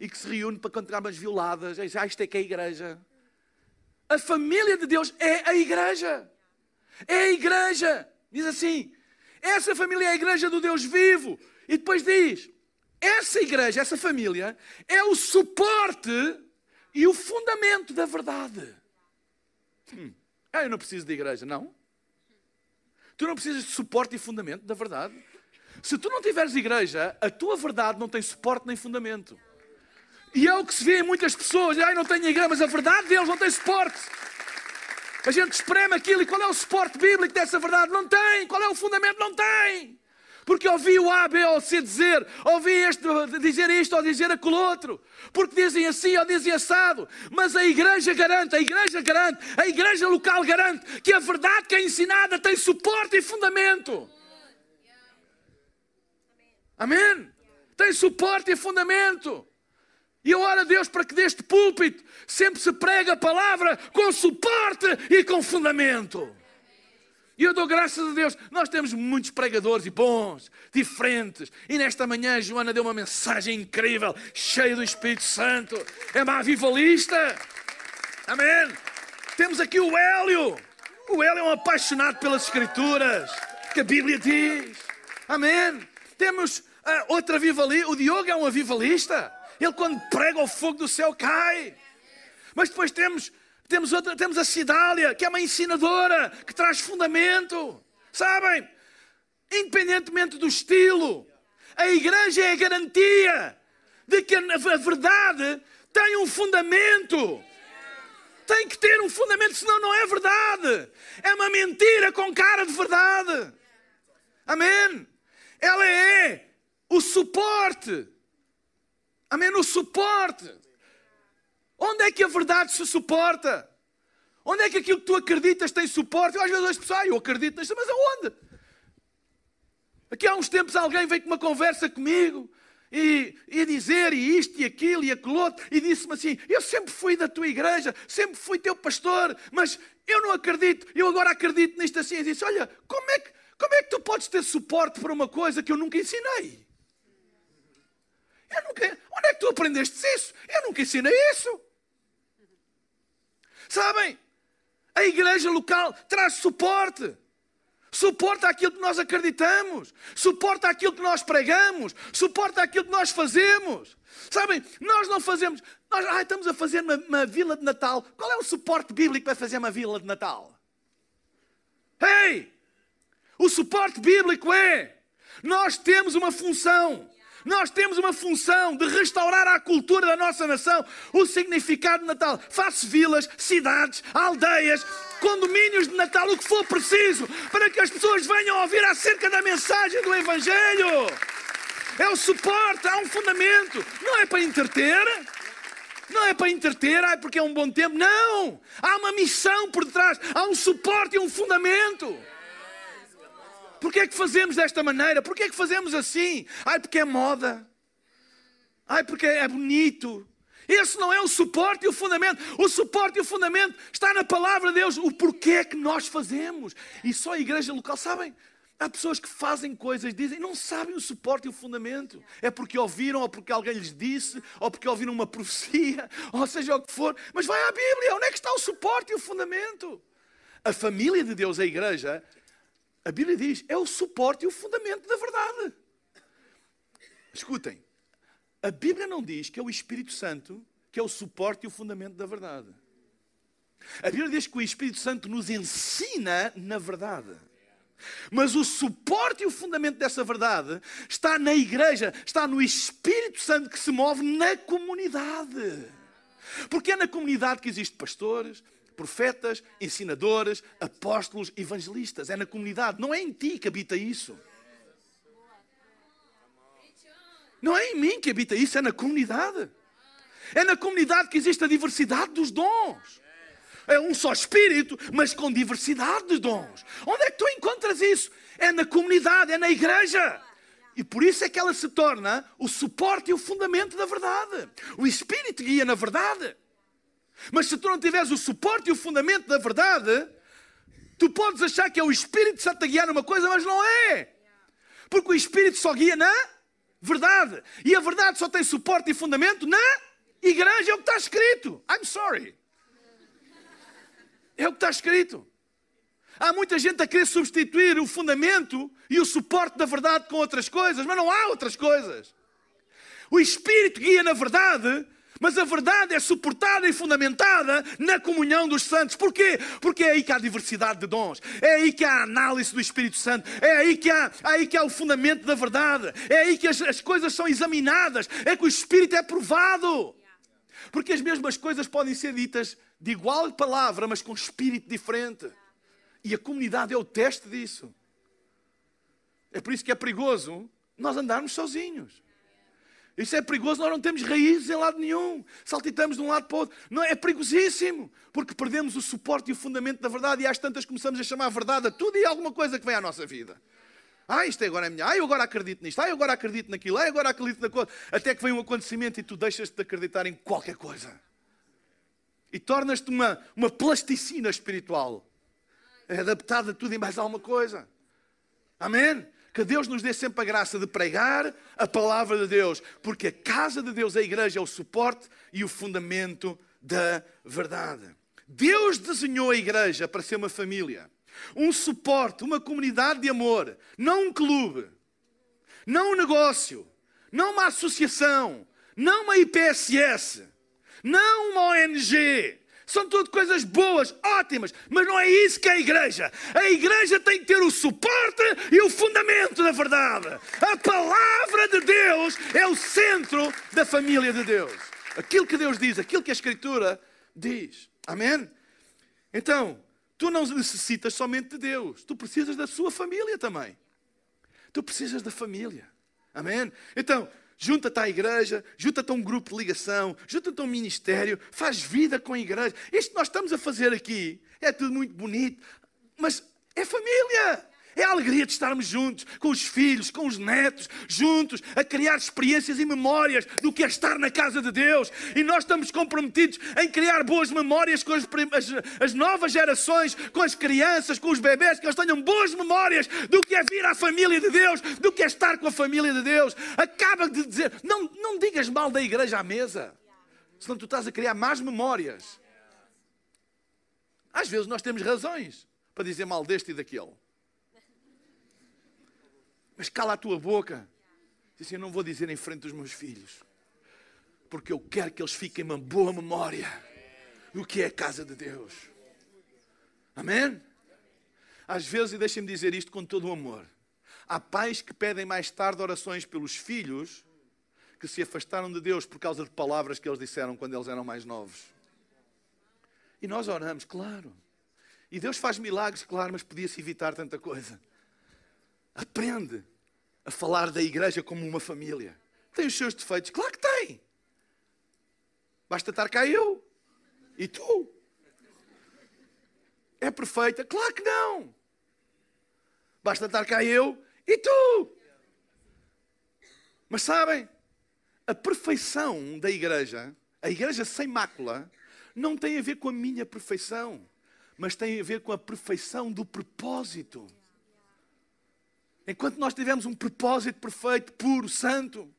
e que se reúne para cantar umas violadas. Ah, isto é que é a igreja. A família de Deus é a igreja. É a igreja. Diz assim: essa família é a igreja do Deus vivo. E depois diz: essa igreja, essa família, é o suporte e o fundamento da verdade. Hum. Ah, eu não preciso de igreja, não. Tu não precisas de suporte e fundamento da verdade. Se tu não tiveres igreja, a tua verdade não tem suporte nem fundamento. E é o que se vê em muitas pessoas. Ai, não tenho igreja, mas a verdade deles não tem suporte. A gente espreme aquilo e qual é o suporte bíblico dessa verdade? Não tem. Qual é o fundamento? Não tem. Porque ouvi o A, B ou C dizer, ouvi este dizer isto ou dizer aquele outro. Porque dizem assim ou dizem assado. Mas a igreja garante, a igreja garante, a igreja local garante que a verdade que é ensinada tem suporte e fundamento. Amém? Tem suporte e fundamento. E eu oro a Deus para que deste púlpito sempre se pregue a palavra com suporte e com fundamento. E eu dou graças a Deus. Nós temos muitos pregadores e bons, diferentes. E nesta manhã a Joana deu uma mensagem incrível, cheia do Espírito Santo. É uma avivalista. Amém. Temos aqui o Hélio. O Hélio é um apaixonado pelas Escrituras, que a Bíblia diz. Amém. Temos uh, outra avivalista. O Diogo é um avivalista. Ele, quando prega, o fogo do céu cai. Mas depois temos temos, outra, temos a Cidália, que é uma ensinadora, que traz fundamento. Sabem? Independentemente do estilo, a igreja é a garantia de que a verdade tem um fundamento. Tem que ter um fundamento, senão não é verdade. É uma mentira com cara de verdade. Amém? Ela é o suporte. Amém? O suporte. Onde é que a verdade se suporta? Onde é que aquilo que tu acreditas tem suporte? Eu, às vezes as pessoas, ah, eu acredito nisto, mas aonde? Aqui há uns tempos alguém veio com uma conversa comigo e, e dizer e isto e aquilo e aquilo outro e disse-me assim: Eu sempre fui da tua igreja, sempre fui teu pastor, mas eu não acredito, eu agora acredito nisto assim. E disse: Olha, como é, que, como é que tu podes ter suporte para uma coisa que eu nunca ensinei? Eu nunca, onde é que tu aprendeste isso? Eu nunca ensinei isso. Sabem? A igreja local traz suporte. Suporta aquilo que nós acreditamos, suporta aquilo que nós pregamos, suporta aquilo que nós fazemos. Sabem, nós não fazemos, nós ah, estamos a fazer uma, uma vila de Natal. Qual é o suporte bíblico para fazer uma vila de Natal? Ei! O suporte bíblico é: nós temos uma função. Nós temos uma função de restaurar a cultura da nossa nação, o significado de Natal. Faço vilas, cidades, aldeias, condomínios de Natal, o que for preciso, para que as pessoas venham ouvir acerca da mensagem do Evangelho. É o suporte, há um fundamento. Não é para entreter, não é para entreter, ah, porque é um bom tempo. Não! Há uma missão por detrás, há um suporte e um fundamento. Porquê é que fazemos desta maneira? Porquê é que fazemos assim? Ai, porque é moda. Ai, porque é bonito. Esse não é o suporte e o fundamento. O suporte e o fundamento está na palavra de Deus. O porquê é que nós fazemos. E só a igreja local, sabem? Há pessoas que fazem coisas, dizem, não sabem o suporte e o fundamento. É porque ouviram, ou porque alguém lhes disse, ou porque ouviram uma profecia, ou seja o que for. Mas vai à Bíblia, onde é que está o suporte e o fundamento? A família de Deus, a igreja, a Bíblia diz, é o suporte e o fundamento da verdade. Escutem, a Bíblia não diz que é o Espírito Santo que é o suporte e o fundamento da verdade. A Bíblia diz que o Espírito Santo nos ensina na verdade. Mas o suporte e o fundamento dessa verdade está na igreja, está no Espírito Santo que se move na comunidade. Porque é na comunidade que existem pastores, profetas, ensinadores, apóstolos, evangelistas. É na comunidade, não é em ti que habita isso. Não é em mim que habita isso, é na comunidade. É na comunidade que existe a diversidade dos dons. É um só espírito, mas com diversidade de dons. Onde é que tu encontras isso? É na comunidade, é na igreja. E por isso é que ela se torna o suporte e o fundamento da verdade. O Espírito guia na verdade. Mas se tu não tiveres o suporte e o fundamento da verdade, tu podes achar que é o Espírito Santo a guiar numa coisa, mas não é. Porque o Espírito só guia na verdade. E a verdade só tem suporte e fundamento na igreja, é o que está escrito. I'm sorry. É o que está escrito. Há muita gente a querer substituir o fundamento e o suporte da verdade com outras coisas, mas não há outras coisas. O Espírito guia na verdade, mas a verdade é suportada e fundamentada na comunhão dos santos. Porquê? Porque é aí que há diversidade de dons, é aí que há a análise do Espírito Santo, é aí que há, é aí que há o fundamento da verdade, é aí que as, as coisas são examinadas, é que o Espírito é provado. Porque as mesmas coisas podem ser ditas de igual palavra, mas com espírito diferente. E a comunidade é o teste disso. É por isso que é perigoso nós andarmos sozinhos. Isso é perigoso, nós não temos raízes em lado nenhum. Saltitamos de um lado para o outro. Não, é perigosíssimo, porque perdemos o suporte e o fundamento da verdade e às tantas começamos a chamar a verdade a tudo e alguma coisa que vem à nossa vida. Ah, isto agora é minha. Ah, eu agora acredito nisto. Ah, eu agora acredito naquilo. Ah, eu agora acredito na coisa. Até que vem um acontecimento e tu deixas-te de acreditar em qualquer coisa e tornas-te uma, uma plasticina espiritual, é adaptada a tudo e mais alguma coisa. Amém? Que Deus nos dê sempre a graça de pregar a palavra de Deus, porque a casa de Deus, a igreja, é o suporte e o fundamento da verdade. Deus desenhou a igreja para ser uma família, um suporte, uma comunidade de amor, não um clube, não um negócio, não uma associação, não uma IPSS não uma ONG. São tudo coisas boas, ótimas, mas não é isso que é a igreja. A igreja tem que ter o suporte e o fundamento da verdade. A palavra de Deus é o centro da família de Deus. Aquilo que Deus diz, aquilo que a Escritura diz. Amém? Então, tu não necessitas somente de Deus, tu precisas da sua família também. Tu precisas da família. Amém? Então, junta-te à igreja, junta-te a um grupo de ligação, junta-te a um ministério, faz vida com a igreja. Isto que nós estamos a fazer aqui é tudo muito bonito, mas é família. É a alegria de estarmos juntos, com os filhos, com os netos, juntos, a criar experiências e memórias do que é estar na casa de Deus. E nós estamos comprometidos em criar boas memórias com as, as, as novas gerações, com as crianças, com os bebés, que eles tenham boas memórias do que é vir à família de Deus, do que é estar com a família de Deus. Acaba de dizer, não, não digas mal da igreja à mesa, senão tu estás a criar más memórias. Às vezes nós temos razões para dizer mal deste e daquele. Mas cala a tua boca. Diz assim, eu não vou dizer em frente dos meus filhos. Porque eu quero que eles fiquem uma boa memória do que é a casa de Deus. Amém? Às vezes, e deixem-me dizer isto com todo o amor, há pais que pedem mais tarde orações pelos filhos que se afastaram de Deus por causa de palavras que eles disseram quando eles eram mais novos. E nós oramos, claro. E Deus faz milagres, claro, mas podia-se evitar tanta coisa. Aprende a falar da igreja como uma família. Tem os seus defeitos? Claro que tem. Basta estar cá eu e tu. É perfeita? Claro que não. Basta estar cá eu e tu. Mas sabem, a perfeição da igreja, a igreja sem mácula, não tem a ver com a minha perfeição, mas tem a ver com a perfeição do propósito. Enquanto nós tivermos um propósito perfeito, puro, santo,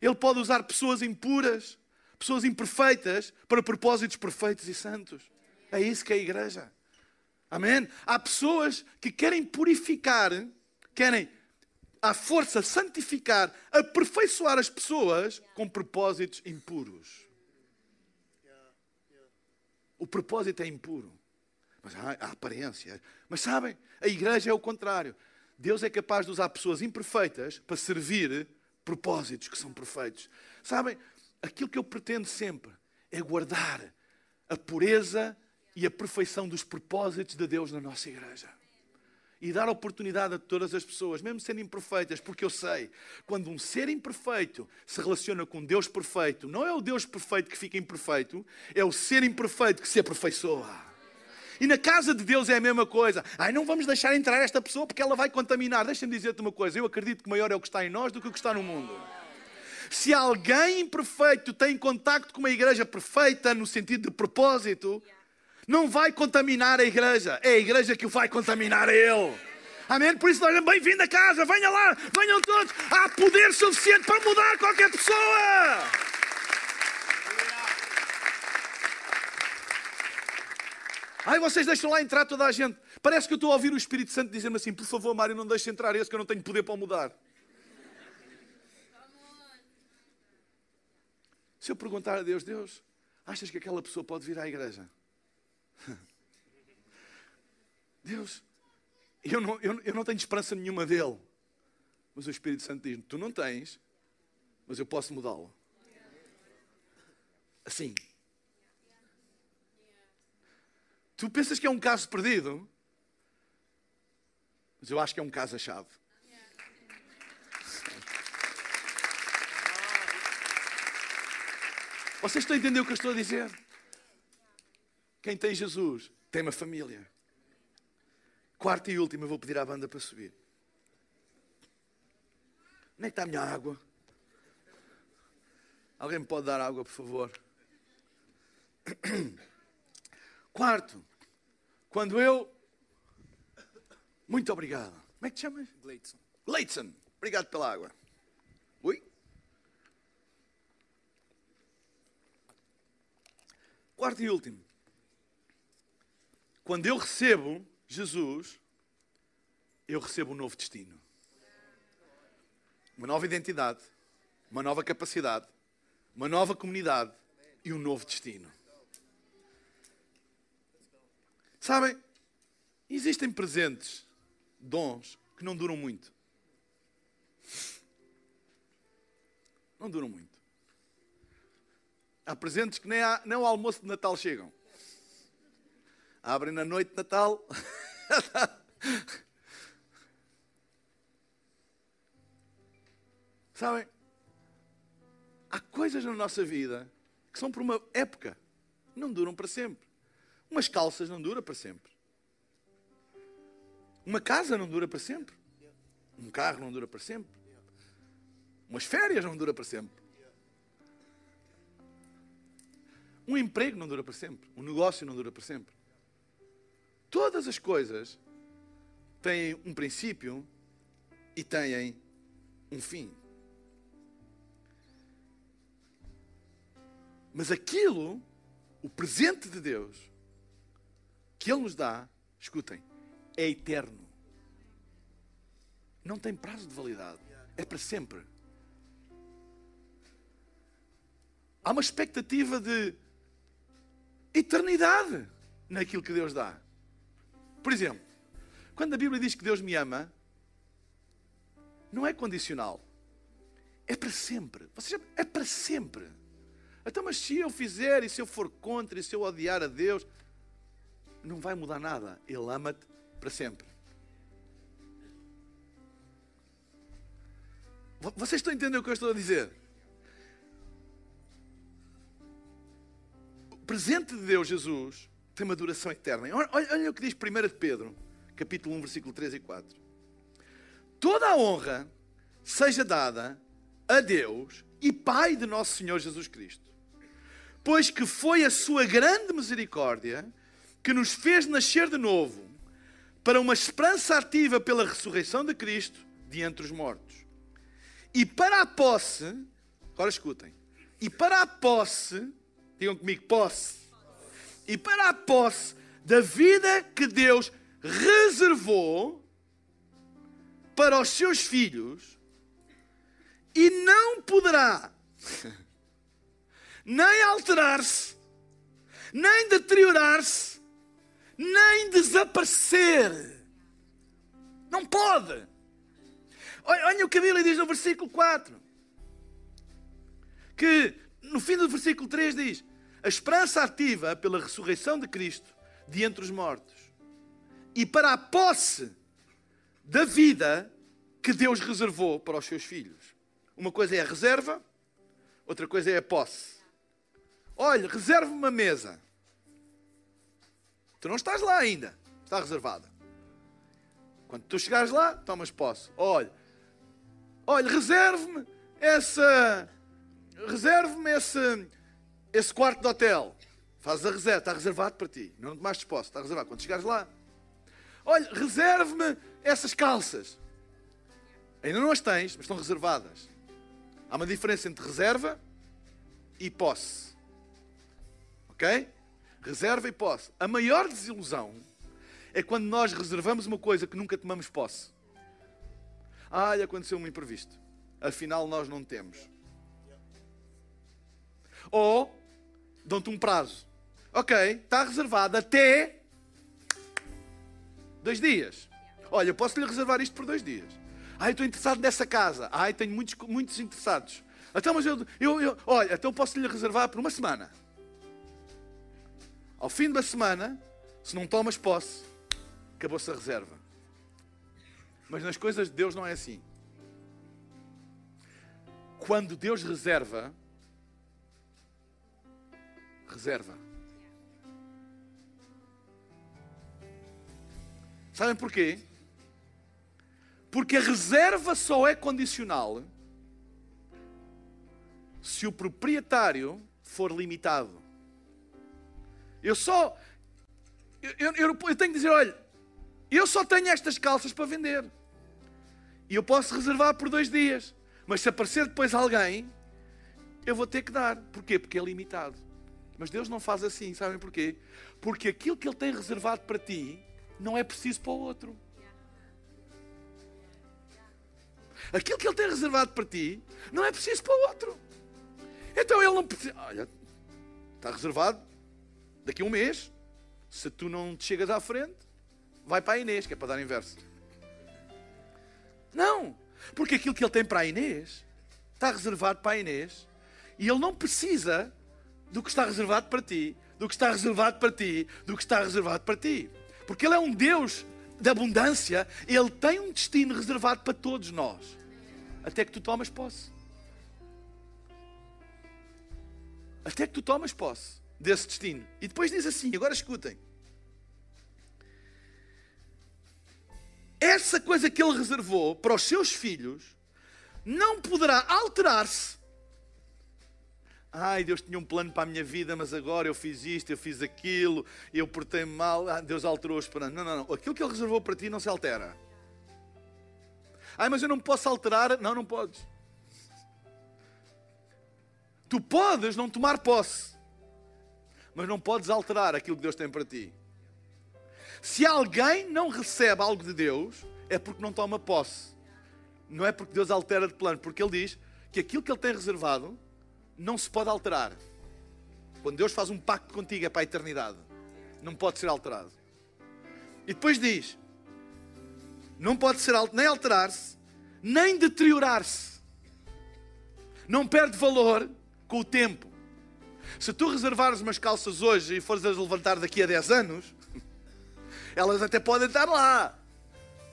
Ele pode usar pessoas impuras, pessoas imperfeitas, para propósitos perfeitos e santos. É isso que é a igreja. Amém? Há pessoas que querem purificar, querem à força santificar, aperfeiçoar as pessoas com propósitos impuros. O propósito é impuro. Mas há a aparência. Mas sabem, a igreja é o contrário. Deus é capaz de usar pessoas imperfeitas para servir propósitos que são perfeitos. Sabem, aquilo que eu pretendo sempre é guardar a pureza e a perfeição dos propósitos de Deus na nossa igreja. E dar oportunidade a todas as pessoas, mesmo sendo imperfeitas, porque eu sei, quando um ser imperfeito se relaciona com Deus perfeito, não é o Deus perfeito que fica imperfeito, é o ser imperfeito que se aperfeiçoa. E na casa de Deus é a mesma coisa. Ai, não vamos deixar entrar esta pessoa porque ela vai contaminar. Deixa-me dizer-te uma coisa: eu acredito que maior é o que está em nós do que o que está no mundo. Se alguém imperfeito tem contacto com uma igreja perfeita, no sentido de propósito, não vai contaminar a igreja, é a igreja que o vai contaminar a ele. Amém? Por isso, nós bem-vindo a casa, venha lá, venham todos. Há poder suficiente para mudar qualquer pessoa. Ai, vocês deixam lá entrar toda a gente. Parece que eu estou a ouvir o Espírito Santo dizer-me assim: por favor, Mário, não deixe entrar esse que eu não tenho poder para mudar. Se eu perguntar a Deus, Deus, achas que aquela pessoa pode vir à igreja? Deus, eu não, eu, eu não tenho esperança nenhuma dele. Mas o Espírito Santo diz: Tu não tens, mas eu posso mudá-lo. Assim. Tu pensas que é um caso perdido, mas eu acho que é um caso a chave. Vocês estão a entender o que eu estou a dizer? Quem tem Jesus tem uma família. Quarta e última, vou pedir à banda para subir. Onde é que está a minha água? Alguém me pode dar água, por favor? Quarto, quando eu. Muito obrigado. Como é que te chamas? Gleitson. Leitson. Obrigado pela água. Ui. Quarto e último. Quando eu recebo Jesus, eu recebo um novo destino. Uma nova identidade, uma nova capacidade, uma nova comunidade e um novo destino. Sabem, existem presentes, dons, que não duram muito. Não duram muito. Há presentes que nem, há, nem ao almoço de Natal chegam. Abrem na noite de Natal. Sabem, há coisas na nossa vida que são por uma época, não duram para sempre. Umas calças não duram para sempre. Uma casa não dura para sempre. Um carro não dura para sempre. Umas férias não dura para sempre. Um emprego não dura para sempre. Um negócio não dura para sempre. Todas as coisas têm um princípio e têm um fim. Mas aquilo, o presente de Deus, que Ele nos dá, escutem, é eterno. Não tem prazo de validade. É para sempre. Há uma expectativa de eternidade naquilo que Deus dá. Por exemplo, quando a Bíblia diz que Deus me ama, não é condicional. É para sempre. Você é para sempre. Então, mas se eu fizer e se eu for contra e se eu odiar a Deus, não vai mudar nada. Ele ama-te para sempre. Vocês estão entendendo o que eu estou a dizer? O presente de Deus, Jesus, tem uma duração eterna. Olha, olha o que diz 1 de Pedro, capítulo 1, versículo 3 e 4. Toda a honra seja dada a Deus e Pai de nosso Senhor Jesus Cristo, pois que foi a sua grande misericórdia que nos fez nascer de novo para uma esperança ativa pela ressurreição de Cristo de entre os mortos. E para a posse, agora escutem, e para a posse, digam comigo, posse, e para a posse da vida que Deus reservou para os seus filhos, e não poderá nem alterar-se, nem deteriorar-se, nem desaparecer. Não pode. Olha o que a Bíblia diz no versículo 4. Que no fim do versículo 3 diz: A esperança ativa pela ressurreição de Cristo de entre os mortos e para a posse da vida que Deus reservou para os seus filhos. Uma coisa é a reserva, outra coisa é a posse. Olha, reserva uma mesa. Tu não estás lá ainda, está reservada. Quando tu chegares lá, tomas posse. Olha, olha, reserve-me essa, reserve-me esse, esse quarto de hotel. Fazes a reserva, está reservado para ti. Não tomaste posse, está reservado. Quando chegares lá, olha, reserve-me essas calças. Ainda não as tens, mas estão reservadas. Há uma diferença entre reserva e posse. Ok? Reserva e posse. A maior desilusão é quando nós reservamos uma coisa que nunca tomamos posse. Ah, aconteceu um imprevisto. Afinal, nós não temos. Ou dão-te um prazo. Ok, está reservado até dois dias. Olha, posso lhe reservar isto por dois dias. Ai, estou interessado nessa casa. Ai, tenho muitos, muitos interessados. Então, mas eu, eu, eu olha, então posso lhe reservar por uma semana. Ao fim uma semana, se não tomas posse, acabou-se a reserva. Mas nas coisas de Deus não é assim. Quando Deus reserva, reserva. Sabem porquê? Porque a reserva só é condicional se o proprietário for limitado. Eu só. Eu, eu, eu, tenho que dizer: olha, eu só tenho estas calças para vender. E eu posso reservar por dois dias. Mas se aparecer depois alguém, eu vou ter que dar. Porquê? Porque é limitado. Mas Deus não faz assim, sabem porquê? Porque aquilo que Ele tem reservado para ti não é preciso para o outro. Aquilo que Ele tem reservado para ti não é preciso para o outro. Então Ele não precisa. Olha, está reservado daqui a um mês. Se tu não te chegas à frente, vai para a Inês, que é para dar inverso. Não, porque aquilo que ele tem para a Inês está reservado para a Inês e ele não precisa do que está reservado para ti, do que está reservado para ti, do que está reservado para ti. Porque ele é um Deus de abundância, ele tem um destino reservado para todos nós, até que tu tomas posse. Até que tu tomas posse desse destino. E depois diz assim: agora escutem. Essa coisa que ele reservou para os seus filhos não poderá alterar-se. Ai, Deus tinha um plano para a minha vida, mas agora eu fiz isto, eu fiz aquilo, eu portei-me mal, ah, Deus alterou os planos. Não, não, não. Aquilo que Ele reservou para ti não se altera. Ai, mas eu não posso alterar. Não, não podes. Tu podes não tomar posse, mas não podes alterar aquilo que Deus tem para ti. Se alguém não recebe algo de Deus, é porque não toma posse. Não é porque Deus altera de plano, porque Ele diz que aquilo que Ele tem reservado não se pode alterar. Quando Deus faz um pacto contigo é para a eternidade. Não pode ser alterado. E depois diz: não pode ser nem alterar-se, nem deteriorar-se. Não perde valor com o tempo. Se tu reservares umas calças hoje e fores a levantar daqui a 10 anos, elas até podem estar lá,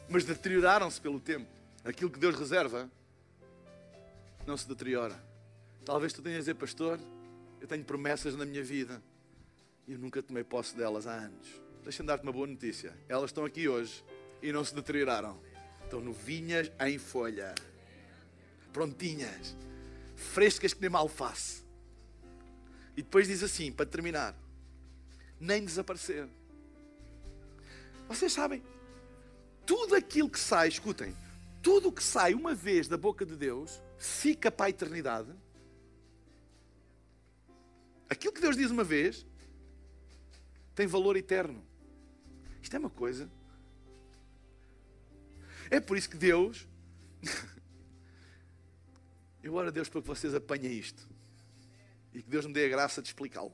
mas deterioraram-se pelo tempo. Aquilo que Deus reserva não se deteriora. Talvez tu tenhas a dizer, pastor, eu tenho promessas na minha vida e eu nunca tomei posse delas há anos. Deixa-me dar-te uma boa notícia. Elas estão aqui hoje e não se deterioraram. Estão novinhas em folha, prontinhas, frescas que nem mal alface. E depois diz assim, para terminar: nem desaparecer. Vocês sabem, tudo aquilo que sai, escutem, tudo o que sai uma vez da boca de Deus fica para a eternidade. Aquilo que Deus diz uma vez tem valor eterno. Isto é uma coisa. É por isso que Deus. Eu oro a Deus para que vocês apanhem isto. E que Deus me dê a graça de explicá-lo.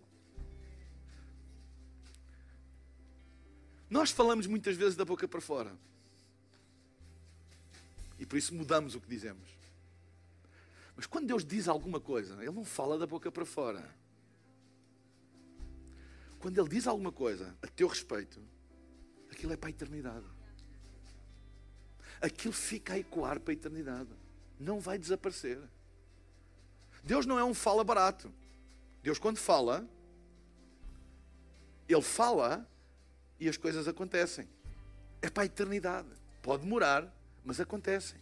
Nós falamos muitas vezes da boca para fora. E por isso mudamos o que dizemos. Mas quando Deus diz alguma coisa, Ele não fala da boca para fora. Quando Ele diz alguma coisa a teu respeito, aquilo é para a eternidade. Aquilo fica a ecoar para a eternidade. Não vai desaparecer. Deus não é um fala barato. Deus, quando fala, Ele fala e as coisas acontecem. É para a eternidade. Pode demorar, mas acontecem.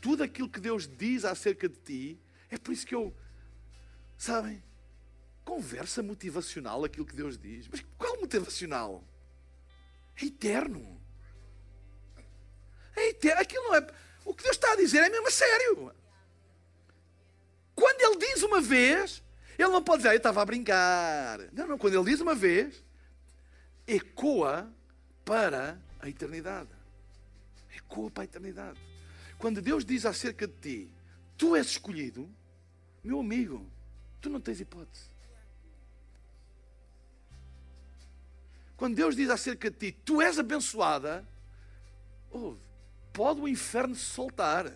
Tudo aquilo que Deus diz acerca de ti, é por isso que eu, sabem, conversa motivacional aquilo que Deus diz. Mas qual motivacional? É eterno. É eterno. Aquilo não é. O que Deus está a dizer é mesmo a sério. Quando Ele diz uma vez, Ele não pode dizer, ah, eu estava a brincar. Não, não. Quando Ele diz uma vez, ecoa para a eternidade. Ecoa para a eternidade. Quando Deus diz acerca de ti, tu és escolhido, meu amigo, tu não tens hipótese. Quando Deus diz acerca de ti, tu és abençoada, oh, pode o inferno se soltar.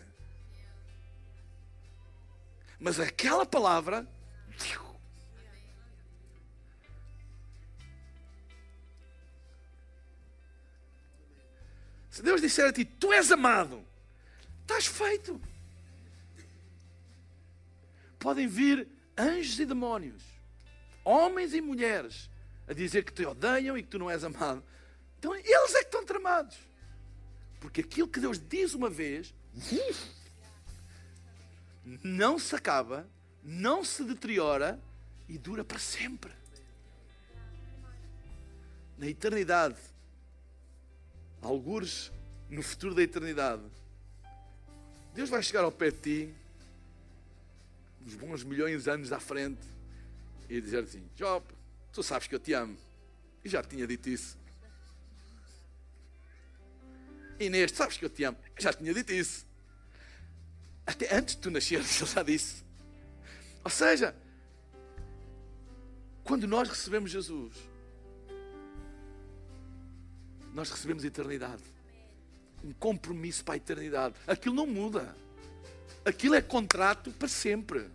Mas aquela palavra Se Deus disser a ti, tu és amado, estás feito. Podem vir anjos e demónios, homens e mulheres, a dizer que te odeiam e que tu não és amado. Então eles é que estão tramados. Porque aquilo que Deus diz uma vez não se acaba, não se deteriora e dura para sempre. Na eternidade, algures no futuro da eternidade, Deus vai chegar ao pé de ti, uns bons milhões de anos à frente, e dizer assim: Job, tu sabes que eu te amo. E já tinha dito isso. Inês, sabes que eu te amo. Já tinha dito isso. Até antes de tu nasceres, ele já disse. Ou seja, quando nós recebemos Jesus, nós recebemos eternidade. Um compromisso para a eternidade. Aquilo não muda. Aquilo é contrato para sempre.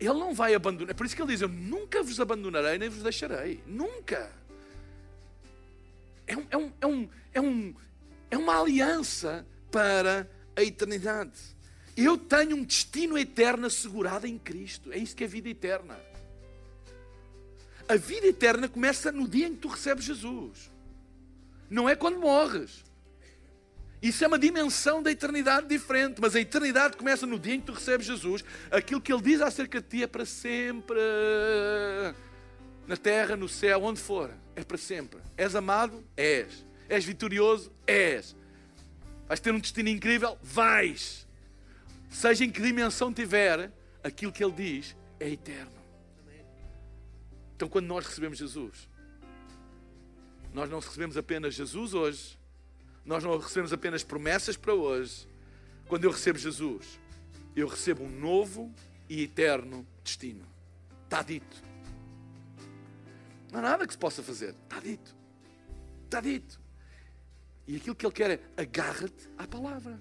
Ele não vai abandonar. É por isso que ele diz: Eu nunca vos abandonarei nem vos deixarei. Nunca. É, um, é, um, é, um, é, é uma aliança para a eternidade. Eu tenho um destino eterno assegurado em Cristo. É isso que é vida eterna. A vida eterna começa no dia em que tu recebes Jesus. Não é quando morres. Isso é uma dimensão da eternidade diferente, mas a eternidade começa no dia em que tu recebes Jesus. Aquilo que Ele diz acerca de ti é para sempre. Na terra, no céu, onde for, é para sempre. És amado? És. És vitorioso? És. Vais ter um destino incrível? Vais. Seja em que dimensão tiver, aquilo que Ele diz é eterno. Então, quando nós recebemos Jesus, nós não recebemos apenas Jesus hoje, nós não recebemos apenas promessas para hoje. Quando eu recebo Jesus, eu recebo um novo e eterno destino. Está dito. Não há nada que se possa fazer. Está dito. Está dito. E aquilo que ele quer é agarra-te à palavra.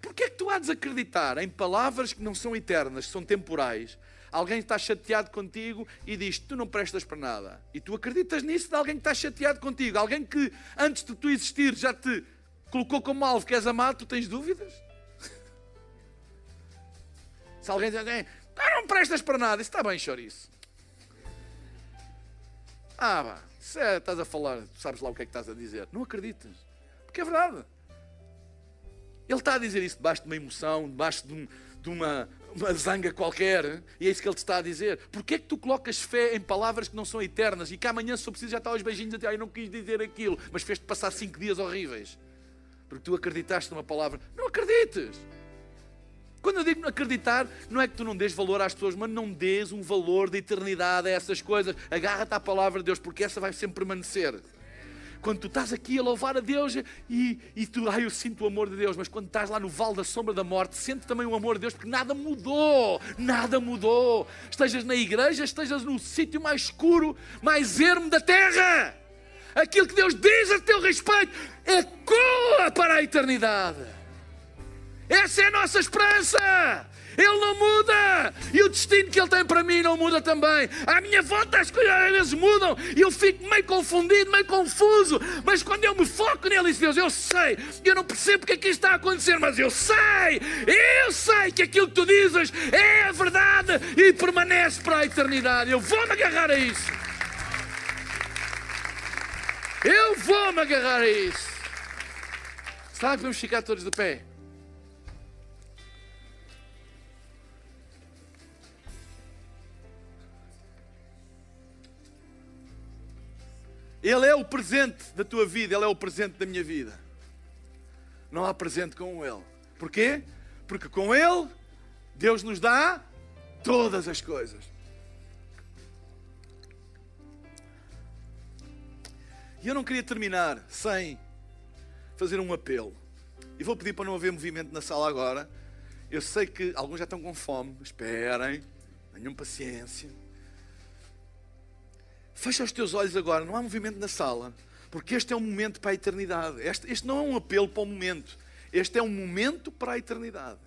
Porquê é que tu há de desacreditar em palavras que não são eternas, que são temporais, Alguém está chateado contigo e diz: Tu não prestas para nada. E tu acreditas nisso de alguém que está chateado contigo. Alguém que antes de tu existir já te colocou como alvo que és amado, tu tens dúvidas? Se alguém diz: Tu não prestas para nada, isso está bem, chouriço. Ah, vá, é, estás a falar, sabes lá o que é que estás a dizer. Não acreditas. Porque é verdade. Ele está a dizer isso debaixo de uma emoção, debaixo de, um, de uma, uma zanga qualquer, e é isso que ele te está a dizer. Porquê é que tu colocas fé em palavras que não são eternas e que amanhã, se eu preciso, já está aos beijinhos até, ah, eu não quis dizer aquilo, mas fez-te passar cinco dias horríveis? Porque tu acreditaste numa palavra. Não acredites! Quando eu digo acreditar, não é que tu não dês valor às pessoas, mas não dês um valor de eternidade a essas coisas. Agarra-te à palavra de Deus, porque essa vai sempre permanecer quando tu estás aqui a louvar a Deus e, e tu, ai, eu sinto o amor de Deus, mas quando estás lá no vale da sombra da morte, sente também o amor de Deus, porque nada mudou, nada mudou. Estejas na igreja, estejas no sítio mais escuro, mais ermo da terra. Aquilo que Deus diz a teu respeito ecoa para a eternidade. Essa é a nossa esperança. Ele não muda. E o destino que Ele tem para mim não muda também. À minha volta as coisas às vezes mudam e eu fico meio confundido, meio confuso. Mas quando eu me foco nele, Deus, eu sei. Eu não percebo é que isto está a acontecer, mas eu sei. Eu sei que aquilo que tu dizes é a verdade e permanece para a eternidade. Eu vou-me agarrar a isso. Eu vou-me agarrar a isso. Sabe, podemos ficar todos de pé. Ele é o presente da tua vida, Ele é o presente da minha vida. Não há presente com Ele. Porquê? Porque com Ele, Deus nos dá todas as coisas. E eu não queria terminar sem fazer um apelo. E vou pedir para não haver movimento na sala agora. Eu sei que alguns já estão com fome. Esperem, tenham paciência. Fecha os teus olhos agora, não há movimento na sala, porque este é um momento para a eternidade. Este, este não é um apelo para o momento, este é um momento para a eternidade.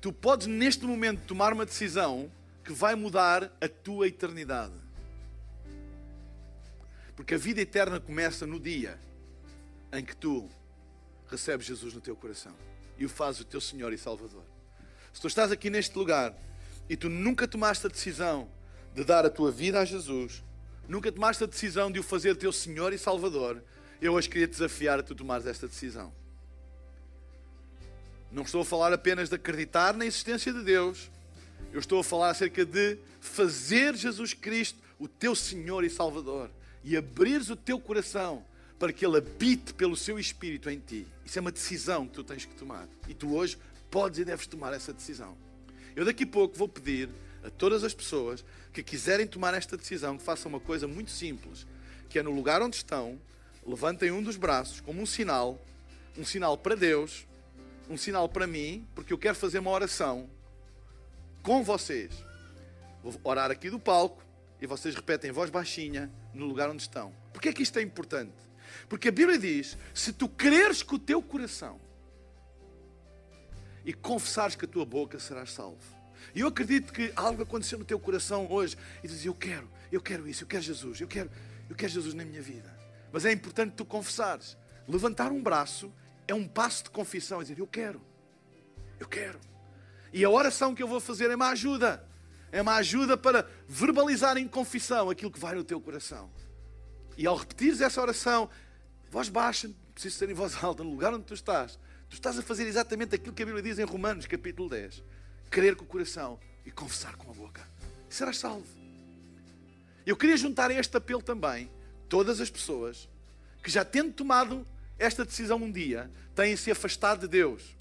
Tu podes neste momento tomar uma decisão que vai mudar a tua eternidade. Porque a vida eterna começa no dia em que tu recebes Jesus no teu coração e o fazes o teu Senhor e Salvador. Se tu estás aqui neste lugar e tu nunca tomaste a decisão de dar a tua vida a Jesus, nunca tomaste a decisão de o fazer teu Senhor e Salvador, eu hoje queria desafiar a tu tomares esta decisão. Não estou a falar apenas de acreditar na existência de Deus, eu estou a falar acerca de fazer Jesus Cristo o teu Senhor e Salvador e abrires o teu coração para que Ele habite pelo seu Espírito em ti. Isso é uma decisão que tu tens que tomar. E tu hoje podes e deves tomar essa decisão. Eu daqui a pouco vou pedir a todas as pessoas que quiserem tomar esta decisão, que façam uma coisa muito simples, que é no lugar onde estão, levantem um dos braços como um sinal, um sinal para Deus, um sinal para mim, porque eu quero fazer uma oração com vocês. Vou orar aqui do palco e vocês repetem em voz baixinha no lugar onde estão. Porquê é que isto é importante? Porque a Bíblia diz: se tu creres com o teu coração e confessares com a tua boca, serás salvo. E eu acredito que algo aconteceu no teu coração hoje e dizes: Eu quero, eu quero isso, eu quero Jesus, eu quero, eu quero Jesus na minha vida. Mas é importante tu confessares. Levantar um braço é um passo de confissão, é dizer: Eu quero, eu quero. E a oração que eu vou fazer é uma ajuda. É uma ajuda para verbalizar em confissão aquilo que vai no teu coração. E ao repetires essa oração, voz baixa, não precisa ser em voz alta, no lugar onde tu estás, tu estás a fazer exatamente aquilo que a Bíblia diz em Romanos, capítulo 10 crer com o coração e confessar com a boca. E serás salvo. Eu queria juntar a este apelo também todas as pessoas que já tendo tomado esta decisão um dia, têm se afastado de Deus,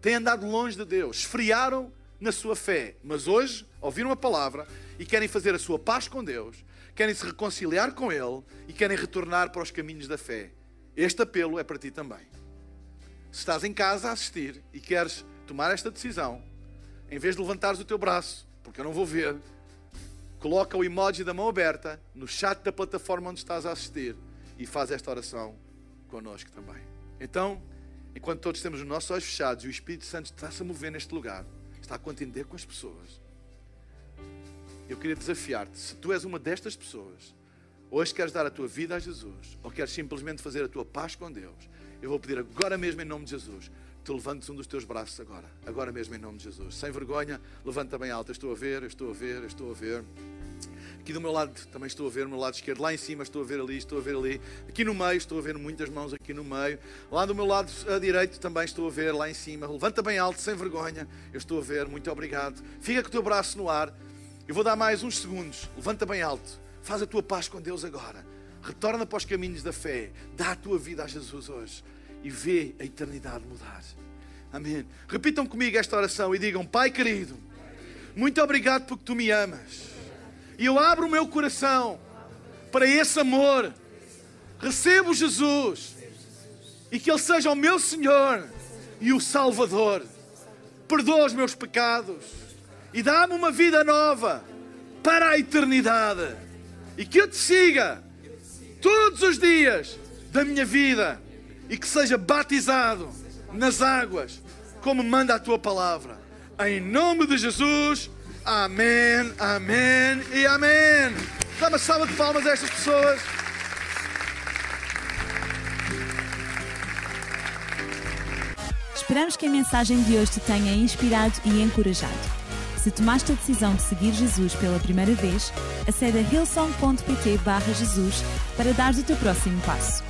têm andado longe de Deus, esfriaram na sua fé, mas hoje ouviram a palavra e querem fazer a sua paz com Deus, querem se reconciliar com Ele e querem retornar para os caminhos da fé. Este apelo é para ti também. Se estás em casa a assistir e queres tomar esta decisão, em vez de levantares o teu braço, porque eu não vou ver, coloca o emoji da mão aberta no chat da plataforma onde estás a assistir e faz esta oração connosco também. Então, enquanto todos temos os nossos olhos fechados e o Espírito Santo está-se a mover neste lugar, está a contender com as pessoas, eu queria desafiar-te, se tu és uma destas pessoas, hoje queres dar a tua vida a Jesus, ou queres simplesmente fazer a tua paz com Deus, eu vou pedir agora mesmo em nome de Jesus, tu levantes um dos teus braços agora, agora mesmo em nome de Jesus. Sem vergonha, levanta bem alto. Estou a ver, estou a ver, estou a ver. Aqui do meu lado também estou a ver, no meu lado esquerdo, lá em cima estou a ver ali, estou a ver ali. Aqui no meio estou a ver muitas mãos aqui no meio. Lá do meu lado direito também estou a ver, lá em cima. Levanta bem alto, sem vergonha. Eu estou a ver, muito obrigado. Fica com o teu braço no ar. Eu vou dar mais uns segundos. Levanta bem alto. Faz a tua paz com Deus agora. Retorna para os caminhos da fé. Dá a tua vida a Jesus hoje e vê a eternidade mudar. Amém. Repitam comigo esta oração e digam: Pai querido, muito obrigado porque tu me amas. E eu abro o meu coração para esse amor. Recebo Jesus e que Ele seja o meu Senhor e o Salvador. Perdoa os meus pecados e dá-me uma vida nova para a eternidade. e que eu te siga todos os dias da minha vida e que seja batizado nas águas, como manda a tua palavra. Em nome de Jesus, amém, amém e amém. Dá uma salva de palmas a estas pessoas. Esperamos que a mensagem de hoje te tenha inspirado e encorajado. Se tomaste a decisão de seguir Jesus pela primeira vez, acede a hillsong.pt Jesus para dar o teu próximo passo.